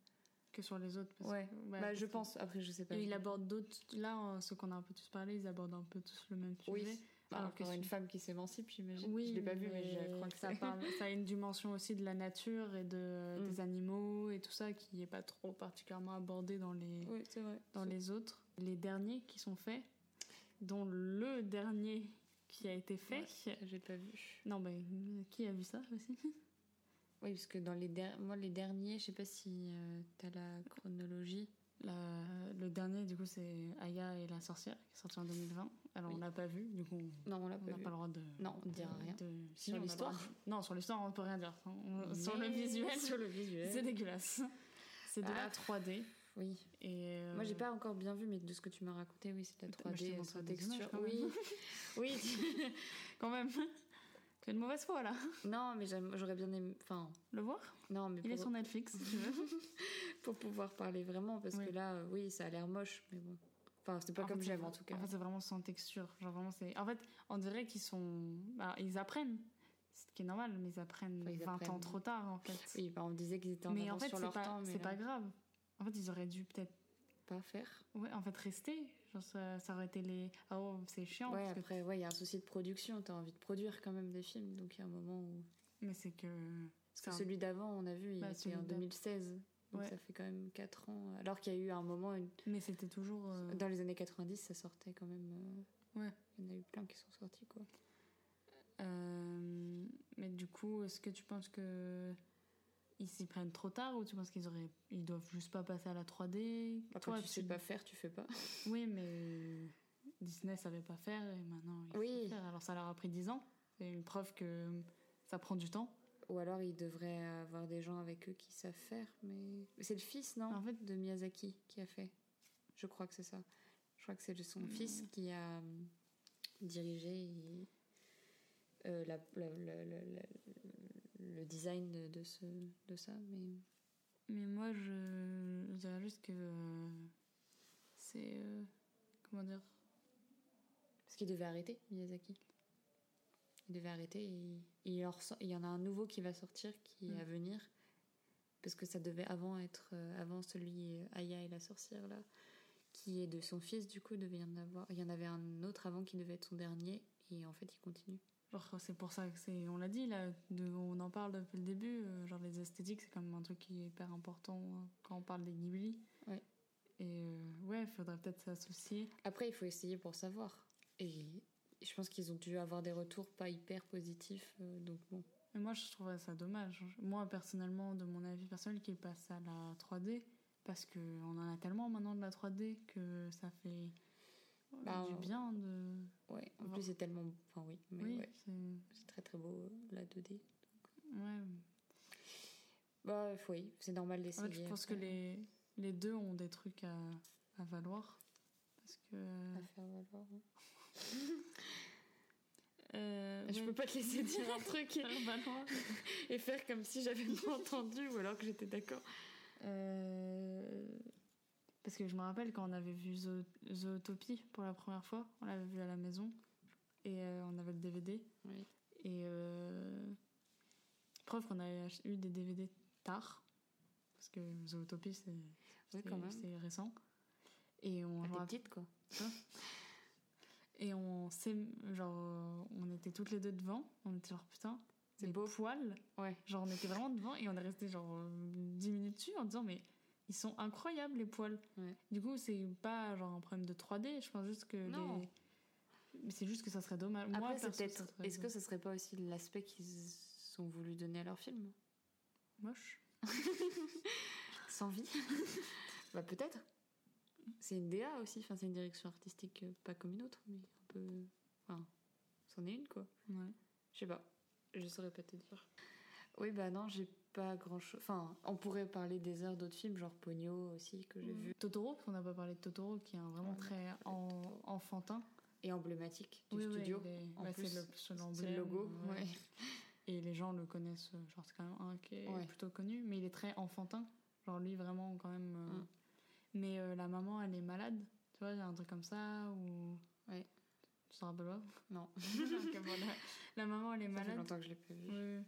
[SPEAKER 1] Que sur les autres. parce
[SPEAKER 9] ouais,
[SPEAKER 1] que-
[SPEAKER 9] bah
[SPEAKER 1] parce
[SPEAKER 9] je pense après je sais pas
[SPEAKER 1] Et il aborde d'autres. Là, euh, ceux qu'on a un peu tous parlé, ils abordent un peu tous le même sujet.
[SPEAKER 9] oui bah,
[SPEAKER 1] alors que
[SPEAKER 9] une femme qui s'émancipe j'imagine
[SPEAKER 1] Oui,
[SPEAKER 9] je l'ai pas vu mais je crois que
[SPEAKER 1] ça parle. Ça a une dimension aussi de la nature et de,
[SPEAKER 9] Mm.
[SPEAKER 1] des animaux et tout ça qui est pas trop particulièrement abordé dans les,
[SPEAKER 9] oui c'est vrai
[SPEAKER 1] dans les autres. Les derniers qui sont faits, dont le dernier qui a été fait.
[SPEAKER 9] j'ai pas vu
[SPEAKER 1] Non, mais qui a vu ça aussi?
[SPEAKER 9] oui parce que dans les der- moi les derniers je sais pas si euh, t'as la chronologie
[SPEAKER 1] La- Le dernier, du coup, c'est Aya et la sorcière, qui est sorti en 2020. Alors,
[SPEAKER 9] Oui.
[SPEAKER 1] on l'a pas vu, du coup, on
[SPEAKER 9] non on l'a
[SPEAKER 1] on
[SPEAKER 9] pas
[SPEAKER 1] n'a
[SPEAKER 9] vu
[SPEAKER 1] pas le droit de.
[SPEAKER 9] Non, on ne dira
[SPEAKER 1] de-
[SPEAKER 9] rien.
[SPEAKER 1] de-
[SPEAKER 9] Sur
[SPEAKER 1] on
[SPEAKER 9] l'histoire
[SPEAKER 1] de- Non, sur l'histoire, on peut rien dire. On- Sur le visuel,
[SPEAKER 9] sur le visuel.
[SPEAKER 1] c'est dégueulasse. C'est de la
[SPEAKER 9] Ah.
[SPEAKER 1] 3D.
[SPEAKER 9] Oui.
[SPEAKER 1] Et euh,
[SPEAKER 9] Moi, j'ai pas encore bien vu, mais de ce que tu m'as raconté, oui, c'est de la
[SPEAKER 1] Mais je t'ai
[SPEAKER 9] 3D
[SPEAKER 1] montré
[SPEAKER 9] sans
[SPEAKER 1] des
[SPEAKER 9] texture.
[SPEAKER 1] images, quand
[SPEAKER 9] Oui,
[SPEAKER 1] même.
[SPEAKER 9] oui.
[SPEAKER 1] Quand même. Tu as une mauvaise foi, là.
[SPEAKER 9] non, mais j'aurais bien aimé. Enfin,
[SPEAKER 1] Le voir?
[SPEAKER 9] Non, mais
[SPEAKER 1] Il est sur Netflix, si tu veux.
[SPEAKER 9] pour pouvoir parler vraiment, parce
[SPEAKER 1] Oui.
[SPEAKER 9] que là, euh, oui, ça a l'air moche, mais bon. Enfin, c'est pas
[SPEAKER 1] En
[SPEAKER 9] comme j'aime en tout cas.
[SPEAKER 1] En fait, c'est vraiment sans texture. Genre, vraiment, c'est... En fait, on dirait qu'ils sont... bah, ils apprennent. Ce qui est normal, mais ils apprennent
[SPEAKER 9] Enfin, ils
[SPEAKER 1] 20 ans trop tard, en fait.
[SPEAKER 9] Oui, bah, on disait qu'ils étaient en
[SPEAKER 1] mais en
[SPEAKER 9] avance
[SPEAKER 1] fait,
[SPEAKER 9] sur leur
[SPEAKER 1] pas,
[SPEAKER 9] temps, mais
[SPEAKER 1] c'est
[SPEAKER 9] là,
[SPEAKER 1] pas grave. En fait, ils auraient dû peut-être
[SPEAKER 9] pas faire.
[SPEAKER 1] Ouais, en fait, rester. Genre, ça, ça aurait été les. Ah, oh, c'est chiant.
[SPEAKER 9] Ouais,
[SPEAKER 1] parce que-
[SPEAKER 9] après, ouais, il y a un souci de production. T'as envie de produire quand même des films, donc il y a un moment où.
[SPEAKER 1] Mais c'est que.
[SPEAKER 9] Parce que
[SPEAKER 1] un-
[SPEAKER 9] celui d'avant, on a vu, il
[SPEAKER 1] Bah,
[SPEAKER 9] était en
[SPEAKER 1] d'avant.
[SPEAKER 9] 2016. Donc
[SPEAKER 1] Ouais.
[SPEAKER 9] ça fait quand même 4 ans. Alors qu'il y a eu un moment, une-
[SPEAKER 1] Mais c'était toujours. euh,
[SPEAKER 9] dans les années 90, ça sortait quand même. euh,
[SPEAKER 1] Ouais.
[SPEAKER 9] Il y en a eu plein qui sont sortis, quoi.
[SPEAKER 1] euh, Mais du coup, est-ce que tu penses que. Ils s'y prennent trop tard ou tu penses qu'ils auraient. Ils doivent juste pas passer à la 3D
[SPEAKER 9] Après,
[SPEAKER 1] Toi,
[SPEAKER 9] tu sais pas faire, tu fais pas.
[SPEAKER 1] Oui, mais. Disney savait pas faire et maintenant ils
[SPEAKER 9] Oui.
[SPEAKER 1] faire. Alors ça leur a pris 10 ans. C'est une preuve que ça prend du temps.
[SPEAKER 9] Ou alors, ils devraient avoir des gens avec eux qui savent faire, mais. C'est le fils, non
[SPEAKER 1] En fait-
[SPEAKER 9] De Miyazaki qui a fait. Je crois que c'est ça. Je crois que c'est son
[SPEAKER 1] Hmm.
[SPEAKER 9] fils qui a euh, dirigé et, euh, la- le design de, de ce, de ça, mais.
[SPEAKER 1] Mais moi, je, je dirais juste que. euh, C'est. euh, Comment dire?
[SPEAKER 9] Parce qu'il devait arrêter, Miyazaki. Il devait arrêter et, et il, en ressort- il y en a un nouveau qui va sortir, qui est
[SPEAKER 1] Mm.
[SPEAKER 9] à venir. Parce que ça devait avant être. euh, avant celui Aya et la sorcière, là, qui est de son fils, du coup, devait y en avoir. Il y en avait un autre avant qui devait être son dernier, et en fait, il continue.
[SPEAKER 1] Genre, c'est pour ça que c'est. On l'a dit, là, de- on en parle depuis le début. euh, genre, les esthétiques, c'est quand même un truc qui est hyper important euh, quand on parle des Ghibli.
[SPEAKER 9] Ouais.
[SPEAKER 1] Et euh, ouais, il faudrait peut-être s'associer.
[SPEAKER 9] Après, il faut essayer pour savoir. Et je pense qu'ils ont dû avoir des retours pas hyper positifs. euh, donc bon.
[SPEAKER 1] Mais moi, je trouverais ça dommage. Moi, personnellement, de mon avis personnel, qu'il passe à la 3D, parce qu'on en a tellement maintenant de la 3D que ça fait
[SPEAKER 9] Bah,
[SPEAKER 1] du bien de.
[SPEAKER 9] Ouais. En plus, c'est tellement. Enfin, oui. Mais
[SPEAKER 1] oui,
[SPEAKER 9] ouais,
[SPEAKER 1] c'est.
[SPEAKER 9] très très beau, euh, la 2D.
[SPEAKER 1] Ouais.
[SPEAKER 9] Bah, oui, c'est normal
[SPEAKER 1] En
[SPEAKER 9] d'essayer.
[SPEAKER 1] fait, je pense que
[SPEAKER 9] après,
[SPEAKER 1] les, les deux ont des trucs à, à valoir. Parce que.
[SPEAKER 9] à faire valoir, hein.
[SPEAKER 1] euh,
[SPEAKER 9] Je
[SPEAKER 1] ouais.
[SPEAKER 9] peux pas te laisser dire un truc et, et faire comme si j'avais pas entendu ou alors que j'étais d'accord.
[SPEAKER 1] Euh, Parce que je me rappelle quand on avait vu Zo- Zootopie pour la première fois, on l'avait vu à la maison et euh, on avait le DVD.
[SPEAKER 9] Oui.
[SPEAKER 1] Et euh, preuve qu'on avait eu des DVD tard, parce que Zootopie c'est c'est récent. Et on, rappelle-
[SPEAKER 9] petite, quoi.
[SPEAKER 1] et on s'est genre on était toutes les deux devant, on était genre putain,
[SPEAKER 9] C'est beau.
[SPEAKER 1] poils
[SPEAKER 9] Ouais.
[SPEAKER 1] Genre, on était vraiment devant et on est resté genre euh, 10 minutes dessus en disant, mais ils sont incroyables les poils.
[SPEAKER 9] Ouais.
[SPEAKER 1] Du coup, c'est pas genre un problème de 3D, je pense juste que
[SPEAKER 9] Non.
[SPEAKER 1] les. Mais c'est juste que ça serait dommage. Moi,
[SPEAKER 9] c'est
[SPEAKER 1] ça
[SPEAKER 9] peut-être. Est-ce que ce serait pas aussi l'aspect qu'ils ont voulu donner à leur film
[SPEAKER 1] moche
[SPEAKER 9] Sans vie Bah, peut-être. C'est une DA aussi, enfin, c'est une direction artistique euh, pas comme une autre, mais un peu. Enfin, c'en est une, quoi.
[SPEAKER 1] Ouais.
[SPEAKER 9] Je sais pas. Je saurais pas te dire. Oui, bah non, j'ai pas grand chose. Enfin, on pourrait parler des heures d'autres films, genre Pogno aussi, que j'ai vu.
[SPEAKER 1] Totoro, parce qu'on n'a pas parlé de Totoro, qui est un vraiment
[SPEAKER 9] Ouais,
[SPEAKER 1] très en- enfantin.
[SPEAKER 9] Et emblématique du
[SPEAKER 1] Oui,
[SPEAKER 9] studio.
[SPEAKER 1] bah,
[SPEAKER 9] plus,
[SPEAKER 1] c'est le,
[SPEAKER 9] le logo,
[SPEAKER 1] ouais.
[SPEAKER 9] ouais.
[SPEAKER 1] Et les gens le connaissent, genre c'est quand même un qui est
[SPEAKER 9] Ouais.
[SPEAKER 1] plutôt connu, mais il est très enfantin. Genre lui vraiment quand même. euh,
[SPEAKER 9] Mm.
[SPEAKER 1] Mais euh, la maman elle est malade, tu vois, il y a un truc comme ça ou.
[SPEAKER 9] Ouais.
[SPEAKER 1] Tu te rappelles pas?
[SPEAKER 9] Non,
[SPEAKER 1] la, la maman elle est
[SPEAKER 9] ça fait
[SPEAKER 1] malade.
[SPEAKER 9] longtemps que je l'ai pas vu.
[SPEAKER 1] Oui.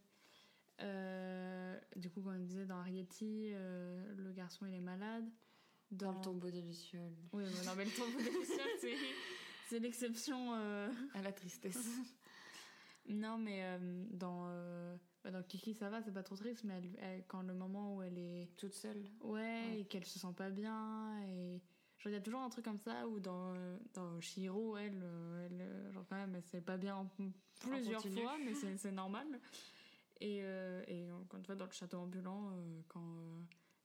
[SPEAKER 1] Euh, du coup, comme on disait dans Arietti, euh, le garçon il est malade.
[SPEAKER 9] Dans le tombeau des Lucioles.
[SPEAKER 1] Oui, mais non, mais le tombeau des Lucioles, c'est, l'exception. euh,
[SPEAKER 9] À la tristesse.
[SPEAKER 1] Non, mais euh, dans, bah, dans Kiki, ça va, c'est pas trop triste, mais elle- elle- quand le moment où elle est.
[SPEAKER 9] Toute seule.
[SPEAKER 1] Ouais,
[SPEAKER 9] Ouais.
[SPEAKER 1] et qu'elle se sent pas bien, et. Genre, il y a toujours un truc comme ça où dans, dans Shiro, elle, elle, genre, quand même, elle s'est pas bien plusieurs fois, mais c'est normal. Et, euh, et encore une fois, dans le château ambulant, euh, quand euh,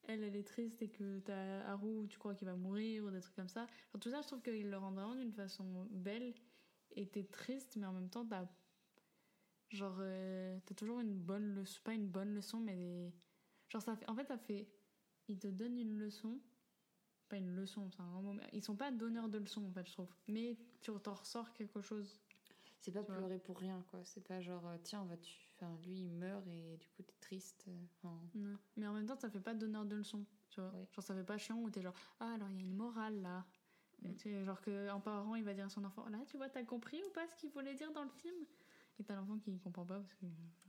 [SPEAKER 1] elle, elle est triste et que t'as Haru, tu crois qu'il va mourir, ou des trucs comme ça. Tout ça, je trouve qu'il le rend vraiment d'une façon belle. Et t'es triste, mais en même temps, t'as. Genre, euh, t'as toujours une bonne leçon. Pas une bonne leçon, mais des. Genre, ça fait. En fait, ça fait. Ils te donnent une leçon. Pas une leçon, c'est un grand mot. mais Ils sont pas donneurs de leçons, en fait, je trouve. Mais tu t'en ressors quelque chose.
[SPEAKER 9] C'est pas pleurer pour rien, quoi. C'est pas genre, tiens, on va tu... enfin, lui, il meurt et du coup, t'es triste. euh, enfin.
[SPEAKER 1] Mais en même temps, ça fait pas donneur de leçons, tu vois.
[SPEAKER 9] Ouais.
[SPEAKER 1] Genre, ça fait pas chiant où t'es genre, ah, alors il y a une morale là.
[SPEAKER 9] Mm.
[SPEAKER 1] tu sais, genre qu'un parent, il va dire à son enfant, là, tu vois, t'as compris ou pas ce qu'il voulait dire dans le film? Et t'as l'enfant qui comprend pas parce que.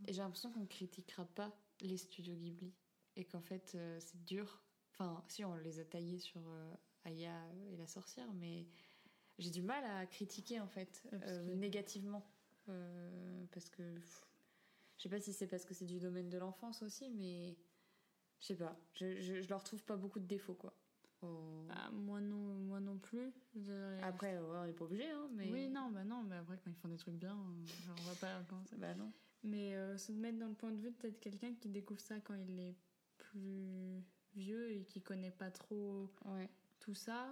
[SPEAKER 9] Et j'ai l'impression qu'on critiquera pas les studios Ghibli. Et qu'en fait, euh, c'est dur. Enfin, si, on les a taillés sur euh, Aya et la sorcière, mais j'ai du mal à critiquer, en fait, euh,
[SPEAKER 1] que-
[SPEAKER 9] négativement. Parce que. pff, Je sais pas si c'est parce que c'est du domaine de l'enfance aussi, mais. Je sais pas. Je, je, je leur trouve pas beaucoup de défauts, quoi.
[SPEAKER 1] Ah, moi, non, moi non plus. je.
[SPEAKER 9] Après, ouais, on n'est pas obligé, hein, mais.
[SPEAKER 1] Oui, non, bah non, mais après, quand ils font des trucs bien, genre, on va pas commencer.
[SPEAKER 9] Bah non.
[SPEAKER 1] Mais euh, se mettre dans le point de vue de peut-être quelqu'un qui découvre ça quand il est plus vieux et qui connaît pas trop
[SPEAKER 9] Ouais.
[SPEAKER 1] tout ça,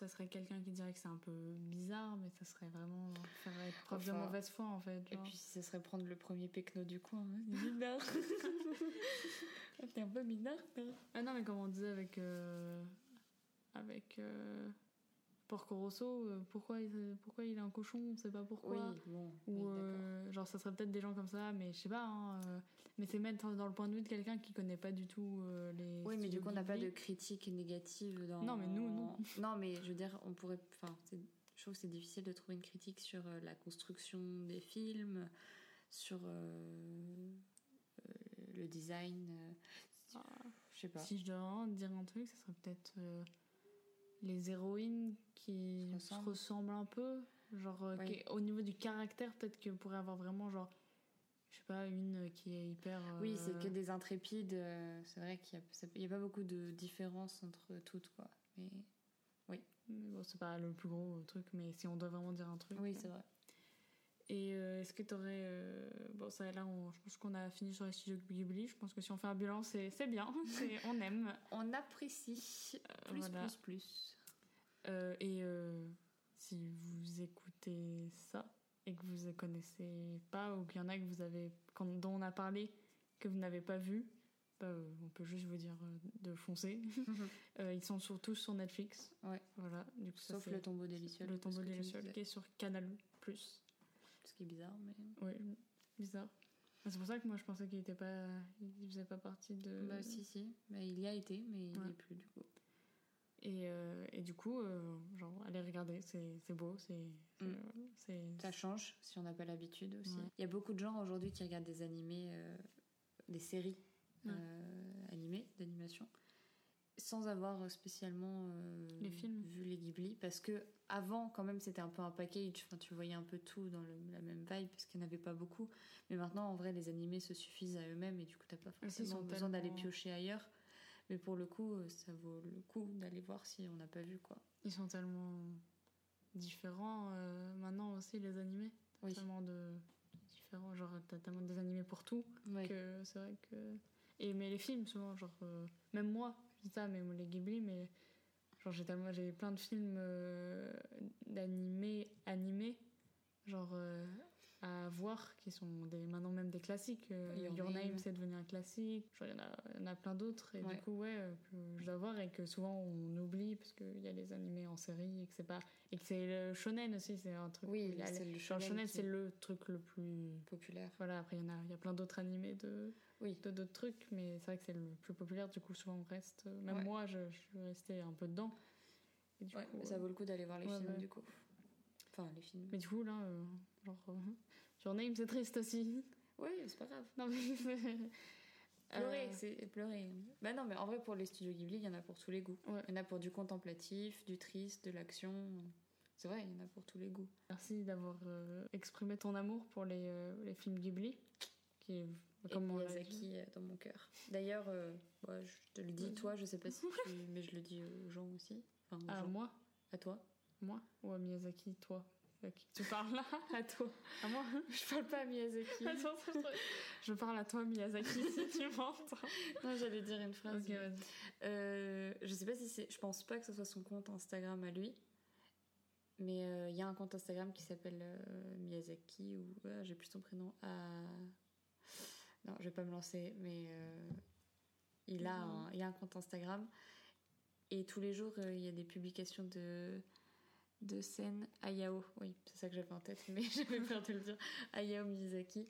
[SPEAKER 1] ça serait quelqu'un qui dirait que c'est un peu bizarre, mais ça serait vraiment faire être preuve de mauvaise foi en fait.
[SPEAKER 9] Et puis, ça serait prendre le premier pecno du coin. Hein. Minard. T'es un peu minard, toi.
[SPEAKER 1] Ah non, mais comme on disait avec. euh, avec. euh, Porco Rosso, euh, pourquoi, il, pourquoi il est un cochon, on sait pas pourquoi.
[SPEAKER 9] Oui, bon.
[SPEAKER 1] Ou
[SPEAKER 9] oui,
[SPEAKER 1] euh, genre, ça serait peut-être des gens comme ça, mais je sais pas. hein, euh, mais c'est mettre dans le point de vue de quelqu'un qui connaît pas du tout les.
[SPEAKER 9] Oui, mais du coup, on n'a pas de critique négative dans.
[SPEAKER 1] Non, mais nous, non.
[SPEAKER 9] Non, mais je veux dire, on pourrait. Enfin, je trouve que c'est difficile de trouver une critique sur la construction des films, sur euh, euh, le design. euh,
[SPEAKER 1] Ah.
[SPEAKER 9] je sais pas.
[SPEAKER 1] Si je vraiment dire un truc, ce serait peut-être les héroïnes qui
[SPEAKER 9] Se
[SPEAKER 1] se
[SPEAKER 9] ressemblent.
[SPEAKER 1] un peu. Genre, euh,
[SPEAKER 9] Oui.
[SPEAKER 1] qui- au niveau du caractère, peut-être qu'on pourrait avoir vraiment, genre, je sais pas, une qui est hyper.
[SPEAKER 9] Oui, c'est
[SPEAKER 1] euh,
[SPEAKER 9] que des intrépides. euh, c'est vrai qu'il n'y a, pas beaucoup de différence entre toutes, quoi. Mais
[SPEAKER 1] mais Bon, c'est pas le plus gros truc, mais si on doit vraiment dire un truc.
[SPEAKER 9] oui,
[SPEAKER 1] euh,
[SPEAKER 9] c'est vrai.
[SPEAKER 1] Et euh, est-ce que tu aurais. bon, ça, là, on- je pense qu'on a fini sur les studios Ghibli. Je pense que si on fait un bilan, c'est c'est bien. C'est- on aime.
[SPEAKER 9] On apprécie. Plus,
[SPEAKER 1] voilà.
[SPEAKER 9] plus, plus.
[SPEAKER 1] Euh, et euh, si vous écoutez ça et que vous ne connaissez pas ou qu'il y en a que vous avez, dont on a parlé que vous n'avez pas vu, bah, euh, on peut juste vous dire euh, de foncer. Euh, ils sont sur- tous sur Netflix.
[SPEAKER 9] Ouais.
[SPEAKER 1] Voilà. Du coup,
[SPEAKER 9] Sauf le tombeau délicieux.
[SPEAKER 1] le tombeau délicieux qui est sur Canal+.
[SPEAKER 9] Ce qui est bizarre, mais.
[SPEAKER 1] Oui, bizarre. C'est pour ça que moi je pensais qu'il était pas, il faisait pas partie de.
[SPEAKER 9] Bah, si, si. Bah, il y a été, mais il
[SPEAKER 1] Ouais.
[SPEAKER 9] n'y est plus, du coup.
[SPEAKER 1] Et, euh, et du coup, euh, genre, allez regarder, c'est beau, c'est.
[SPEAKER 9] Mm. Ça change si on n'a pas l'habitude aussi.
[SPEAKER 1] Ouais.
[SPEAKER 9] Il y a beaucoup de gens aujourd'hui qui regardent des animés, euh, des séries
[SPEAKER 1] Ouais.
[SPEAKER 9] animées, d'animation, sans avoir spécialement euh,
[SPEAKER 1] Les films.
[SPEAKER 9] vu les Ghibli. Parce que avant, quand même, c'était un peu un package. Enfin, tu voyais un peu tout dans le- la même vibe, parce qu'il n'y en avait pas beaucoup. Mais maintenant, en vrai, les animés se suffisent à eux-mêmes et du coup, t'as pas forcément besoin d'aller piocher ailleurs. Mais pour le coup, euh, ça vaut le coup d'aller voir si on n'a pas vu, quoi.
[SPEAKER 1] Ils sont tellement différents euh, maintenant aussi, les animés.
[SPEAKER 9] Oui.
[SPEAKER 1] Tellement de différents, genre, t'as tellement des animés pour tout
[SPEAKER 9] Ouais.
[SPEAKER 1] que c'est vrai que. Et mais les films, souvent, genre, euh, même moi, ça, mais les Ghibli, mais genre, j'ai tellement, j'ai plein de films euh, d'animés animés, genre, euh, à voir, qui sont des, maintenant même des classiques. Euh,
[SPEAKER 9] Your
[SPEAKER 1] Your, Name,
[SPEAKER 9] Name.
[SPEAKER 1] c'est devenu un classique. Genre, il y en a, y en a plein d'autres. Et
[SPEAKER 9] Ouais.
[SPEAKER 1] du coup, ouais, euh, que je dois voir et que souvent on oublie parce qu'il y a les animés en série et que c'est pas. Et que c'est le shonen aussi, c'est un truc.
[SPEAKER 9] Oui, c'est le shonen
[SPEAKER 1] shonen,
[SPEAKER 9] qui
[SPEAKER 1] c'est
[SPEAKER 9] est
[SPEAKER 1] le truc le plus.
[SPEAKER 9] populaire.
[SPEAKER 1] Voilà, après, il y, en a, il y a plein d'autres animés de
[SPEAKER 9] Oui.
[SPEAKER 1] de d'autres trucs, mais c'est vrai que c'est le plus populaire, du coup, souvent on reste. euh, Même
[SPEAKER 9] Ouais.
[SPEAKER 1] moi, je, je suis restée un peu dedans. Et du
[SPEAKER 9] Ouais,
[SPEAKER 1] coup,
[SPEAKER 9] ça
[SPEAKER 1] euh,
[SPEAKER 9] vaut le coup d'aller voir les
[SPEAKER 1] ouais,
[SPEAKER 9] films, du coup. Enfin, les films.
[SPEAKER 1] Mais du coup, là, euh, genre. euh, Your Name, c'est triste aussi.
[SPEAKER 9] Oui, c'est pas grave.
[SPEAKER 1] non, mais.
[SPEAKER 9] Pleurer,
[SPEAKER 1] Euh,
[SPEAKER 9] c'est pleurer. Bah non, mais en vrai, pour les studios Ghibli, il y en a pour tous les goûts. Il y en a pour du contemplatif, du triste, de l'action. C'est vrai, il y en a pour tous les goûts.
[SPEAKER 1] Merci d'avoir euh, exprimé ton amour pour les, euh, les films Ghibli. Qui est, comme.
[SPEAKER 9] Miyazaki euh, dans mon cœur. D'ailleurs, euh, ouais, je te le dis, toi, je sais pas si tu... Mais je le dis aux gens aussi. Enfin, aux
[SPEAKER 1] À
[SPEAKER 9] gens.
[SPEAKER 1] moi
[SPEAKER 9] À toi.
[SPEAKER 1] Moi Ou à Miyazaki, toi À tu parles là À toi À moi
[SPEAKER 9] Je parle pas à Miyazaki.
[SPEAKER 1] Attends, je- parle à toi, Miyazaki, si tu m'entends.
[SPEAKER 9] non, j'allais dire une phrase.
[SPEAKER 1] Ok,
[SPEAKER 9] mais-. Euh, je sais pas si c'est. Je pense pas que ce soit son compte Instagram à lui. Mais euh, il y a un compte Instagram qui s'appelle euh, Miyazaki ou. ah, J'ai plus son prénom. Ah... Non, je vais pas me lancer, mais euh, il, a un, il a un compte Instagram. Et tous les jours, euh, il y a des publications de, de scènes Hayao. Oui, c'est ça que j'avais en tête, mais j'avais peur de le dire. Hayao Miyazaki.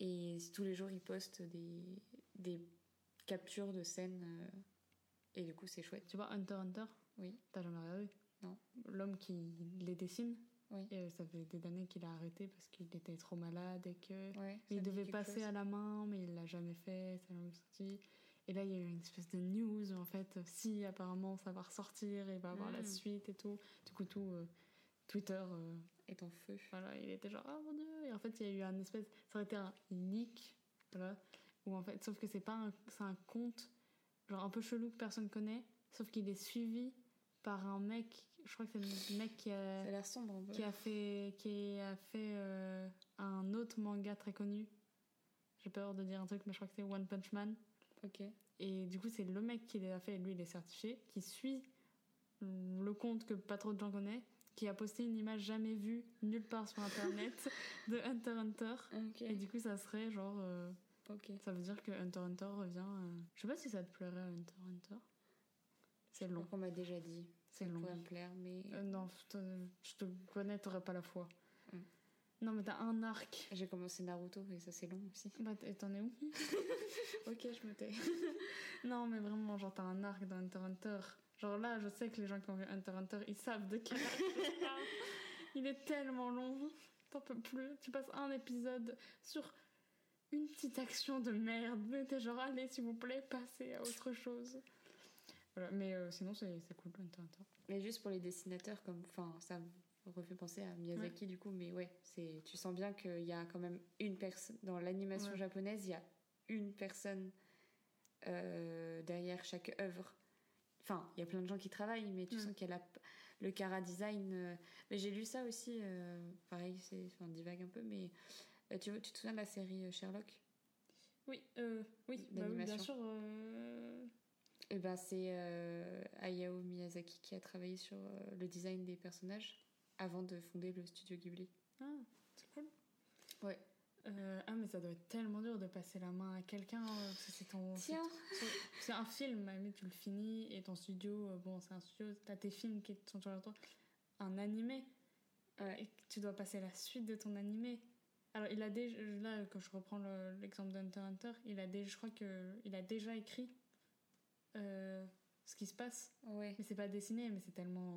[SPEAKER 9] Et tous les jours, il poste des, des captures de scènes. euh, et du coup, c'est chouette.
[SPEAKER 1] Tu vois Hunter Hunter?
[SPEAKER 9] Oui.
[SPEAKER 1] T'as jamais regardé?
[SPEAKER 9] Non.
[SPEAKER 1] L'homme qui les dessine?
[SPEAKER 9] Oui.
[SPEAKER 1] Et ça fait des années qu'il a arrêté parce qu'il était trop malade et que.
[SPEAKER 9] Ouais,
[SPEAKER 1] il devait passer à la main, mais il l'a jamais fait, ça l'a jamais sorti. Et là, il y a eu une espèce de news, en fait, si apparemment ça va ressortir et va avoir la
[SPEAKER 9] Mm.
[SPEAKER 1] suite et tout. Du coup, tout euh, Twitter, euh,
[SPEAKER 9] est en feu.
[SPEAKER 1] voilà, il était genre, ah mon dieu. Et en fait, il y a eu un espèce. Ça aurait été un leak, voilà. Où en fait, sauf que c'est pas un, c'est un compte, genre un peu chelou que personne connaît, sauf qu'il est suivi par un mec, je crois que c'est le mec qui a
[SPEAKER 9] Ça a l'air sombre un peu.
[SPEAKER 1] qui a fait, qui a fait euh, un autre manga très connu. J'ai peur de dire un truc, mais je crois que c'est One Punch Man.
[SPEAKER 9] Ok.
[SPEAKER 1] Et du coup, c'est le mec qui l'a fait, et lui, il est certifié, qui suit le compte que pas trop de gens connaissent, qui a posté une image jamais vue nulle part sur Internet de Hunter x Hunter.
[SPEAKER 9] Ok.
[SPEAKER 1] Et du coup, ça serait genre... euh,
[SPEAKER 9] Ok.
[SPEAKER 1] ça veut dire que Hunter x Hunter revient... euh, Je sais pas si ça te plairait, Hunter x Hunter. C'est long.
[SPEAKER 9] On m'a déjà dit.
[SPEAKER 1] C'est long.
[SPEAKER 9] pourrait me plaire, mais
[SPEAKER 1] Euh, non, je te, je te connais, t'aurais pas la foi.
[SPEAKER 9] Mm.
[SPEAKER 1] Non, mais t'as un arc.
[SPEAKER 9] j'ai commencé Naruto et ça c'est long aussi.
[SPEAKER 1] Bah, t- t'en es où?
[SPEAKER 9] Ok, je me tais.
[SPEAKER 1] Non, mais vraiment, genre, t'as un arc dans Hunter Hunter. Genre là, je sais que les gens qui ont vu Hunter Hunter, ils savent de quel arc je parle. Il est tellement long. T'en peux plus. Tu passes un épisode sur une petite action de merde. Mais t'es genre, allez, s'il vous plaît, passez à autre chose. Voilà, mais euh, sinon, c'est cool, Hunter Hunter.
[SPEAKER 9] Mais juste pour les dessinateurs, comme, enfin, ça me refait penser à Miyazaki du coup, mais ouais, c'est, tu sens bien qu'il y a quand même une personne dans l'animation
[SPEAKER 1] Ouais.
[SPEAKER 9] japonaise, il y a une personne euh, derrière chaque œuvre. Enfin, il y a plein de gens qui travaillent, mais tu
[SPEAKER 1] Mm.
[SPEAKER 9] sens qu'il y a le Cara Design. euh, mais j'ai lu ça aussi, euh, pareil, c'est enfin, divague un peu, mais tu, tu te souviens de la série Sherlock?
[SPEAKER 1] Oui, oui, bah oui, bien sûr. Euh,
[SPEAKER 9] Eh ben, c'est euh, Hayao Miyazaki qui a travaillé sur euh, le design des personnages avant de fonder le studio Ghibli.
[SPEAKER 1] Ah, c'est cool.
[SPEAKER 9] Ouais.
[SPEAKER 1] Euh, ah, mais ça doit être tellement dur de passer la main à quelqu'un. euh, parce que c'est ton.
[SPEAKER 9] Tiens.
[SPEAKER 1] c'est- un film, limite, tu le finis et ton studio, bon, c'est un studio, t'as tes films qui sont sur toi. Un animé,
[SPEAKER 9] Ouais.
[SPEAKER 1] et tu dois passer la suite de ton animé. Alors, il a déjà, là, quand je reprends le- l'exemple d'Hunter x Hunter, il a déjà, je crois qu'il a déjà écrit euh, ce qui se passe.
[SPEAKER 9] Ouais.
[SPEAKER 1] Mais c'est pas dessiné, mais c'est tellement.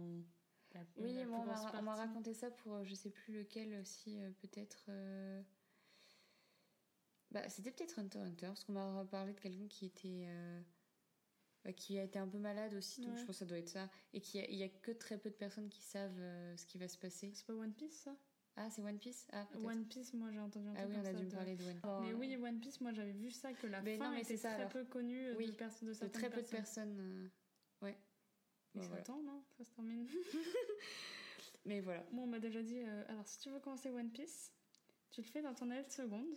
[SPEAKER 1] la-
[SPEAKER 9] Oui,
[SPEAKER 1] la
[SPEAKER 9] on m'a raconté ça pour euh, je sais plus lequel aussi, euh, peut-être. euh, Bah, c'était peut-être Hunter Hunter, parce qu'on m'a parlé de quelqu'un qui était. bah, qui a été un peu malade aussi, donc
[SPEAKER 1] Ouais.
[SPEAKER 9] je pense que ça doit être ça. Et qu'il y, a- il y a que très peu de personnes qui savent ce qui va se passer.
[SPEAKER 1] C'est pas One Piece, ça?
[SPEAKER 9] Ah, c'est One Piece? Ah.
[SPEAKER 1] One Piece, moi j'ai entendu un
[SPEAKER 9] Ah oui, on a
[SPEAKER 1] ça
[SPEAKER 9] dû me
[SPEAKER 1] de-
[SPEAKER 9] parler de One Piece.
[SPEAKER 1] Mais oui, One Piece, moi j'avais vu ça, que la
[SPEAKER 9] Mais
[SPEAKER 1] fin
[SPEAKER 9] non, mais
[SPEAKER 1] était
[SPEAKER 9] ça,
[SPEAKER 1] très
[SPEAKER 9] alors.
[SPEAKER 1] peu connue euh,
[SPEAKER 9] Oui.
[SPEAKER 1] de, perso- de
[SPEAKER 9] de
[SPEAKER 1] certaines
[SPEAKER 9] très peu de
[SPEAKER 1] personnes.
[SPEAKER 9] personnes. euh, Ouais.
[SPEAKER 1] Mais
[SPEAKER 9] Bon,
[SPEAKER 1] ça
[SPEAKER 9] voilà.
[SPEAKER 1] attend, non Ça se termine.
[SPEAKER 9] Mais voilà.
[SPEAKER 1] Moi, on m'a déjà dit euh, alors, si tu veux commencer One Piece, tu le fais dans ton année de seconde.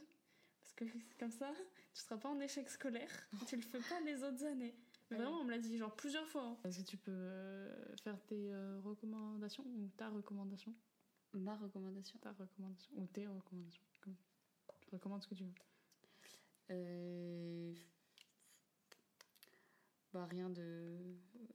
[SPEAKER 1] Parce que c'est comme ça, tu seras pas en échec scolaire. tu le fais pas les autres années. Mais
[SPEAKER 9] Ouais.
[SPEAKER 1] vraiment, on me l'a dit genre plusieurs fois. hein. Est-ce que tu peux euh, faire tes euh, recommandations ou ta recommandation?
[SPEAKER 9] Ma recommandation.
[SPEAKER 1] Ta recommandation ou tes recommandations comme... Tu recommandes ce que tu veux.
[SPEAKER 9] Euh, Bah, rien de.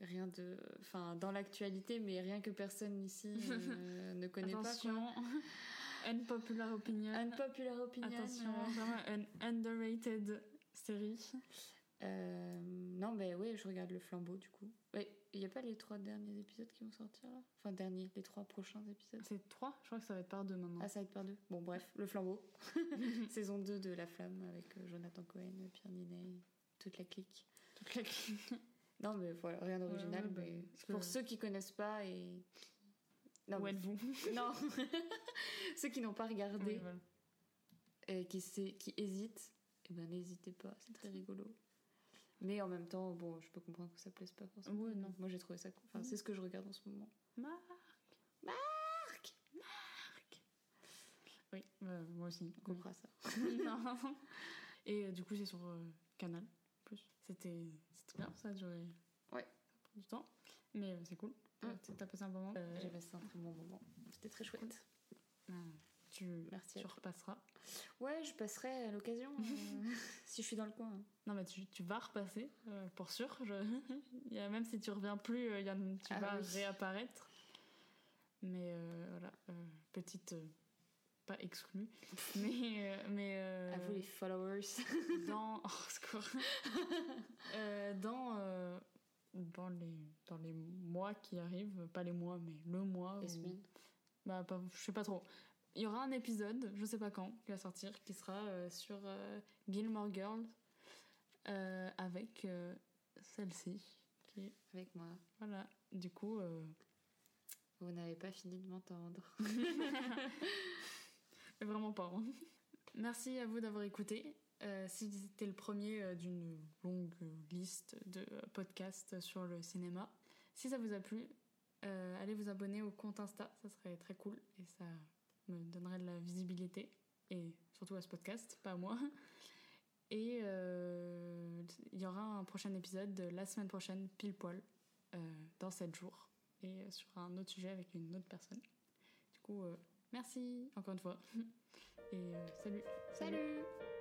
[SPEAKER 9] Rien de. Enfin, dans l'actualité, mais rien que personne ici euh, ne connaît
[SPEAKER 1] Attention,
[SPEAKER 9] pas.
[SPEAKER 1] unpopular opinion.
[SPEAKER 9] Quoi. Unpopular opinion.
[SPEAKER 1] Attention,
[SPEAKER 9] euh,
[SPEAKER 1] vraiment un underrated série.
[SPEAKER 9] Euh, non, mais oui, je regarde le flambeau du coup. Ouais, il n'y a pas les trois derniers épisodes qui vont sortir là? Enfin, derniers, les trois prochains épisodes.
[SPEAKER 1] C'est trois, je crois que ça va être par deux maintenant.
[SPEAKER 9] Ah, ça va être par deux. Bon, bref, le flambeau. Saison 2 de La Flamme avec euh, Jonathan Cohen, Pierre Ninet, toute la clique.
[SPEAKER 1] Toute la clique.
[SPEAKER 9] Non, mais voilà, rien d'original.
[SPEAKER 1] ouais,
[SPEAKER 9] mais pour ceux qui connaissent pas et. Non,
[SPEAKER 1] Où
[SPEAKER 9] mais-
[SPEAKER 1] êtes-vous
[SPEAKER 9] non. ceux qui n'ont pas regardé
[SPEAKER 1] Oui, voilà.
[SPEAKER 9] et qui, sait- qui hésitent, eh ben, n'hésitez pas, c'est très rigolo. Mais en même temps, bon, je peux comprendre que ça plaise pas forcément.
[SPEAKER 1] Non.
[SPEAKER 9] Moi, j'ai trouvé ça cool. Enfin, c'est ce que je regarde en ce moment.
[SPEAKER 1] Marc
[SPEAKER 9] Marc
[SPEAKER 1] Marc Oui, euh, moi aussi.
[SPEAKER 9] On coupera ça.
[SPEAKER 1] non. Et euh, du coup, c'est sur euh, Canal. Plus. C'était c'était bien, ça a duré
[SPEAKER 9] Ouais.
[SPEAKER 1] ça prend du temps. Mais c'est cool.
[SPEAKER 9] Mm.
[SPEAKER 1] T'as passé un bon moment.
[SPEAKER 9] J'ai passé un très bon moment. C'était très chouette.
[SPEAKER 1] ah, tu,
[SPEAKER 9] Merci
[SPEAKER 1] tu repasseras.
[SPEAKER 9] Ouais, je passerai à l'occasion euh, si je suis dans le coin. hein.
[SPEAKER 1] Non, mais tu, tu vas repasser, euh, pour sûr. Je... il y a, même si tu reviens plus, il y a, tu
[SPEAKER 9] Ah
[SPEAKER 1] vas
[SPEAKER 9] oui.
[SPEAKER 1] réapparaître. Mais euh, voilà, petite. pas exclue. mais. mais
[SPEAKER 9] À vous les followers.
[SPEAKER 1] dans. Oh, secours. Dans. dans les, dans les mois qui arrivent, pas les mois, mais le mois.
[SPEAKER 9] Les
[SPEAKER 1] où-
[SPEAKER 9] semaines.
[SPEAKER 1] bah, pas, je sais pas trop. Il y aura un épisode, je sais pas quand, qui va sortir, qui sera euh, sur euh, Gilmore Girls euh, avec celle-ci. Qui,
[SPEAKER 9] Avec moi.
[SPEAKER 1] voilà, du coup,
[SPEAKER 9] Vous n'avez pas fini de m'entendre.
[SPEAKER 1] vraiment pas. hein. Merci à vous d'avoir écouté. Euh, si c'était le premier euh, d'une longue liste de podcasts sur le cinéma, si ça vous a plu, allez vous abonner au compte Insta, ça serait très cool et ça me donnerait de la visibilité et surtout à ce podcast, pas à moi. Et euh, il y aura un prochain épisode de la semaine prochaine, pile poil, euh, dans 7 jours, et sur un autre sujet avec une autre personne. Du coup, euh, merci encore une fois. Et salut.
[SPEAKER 9] Salut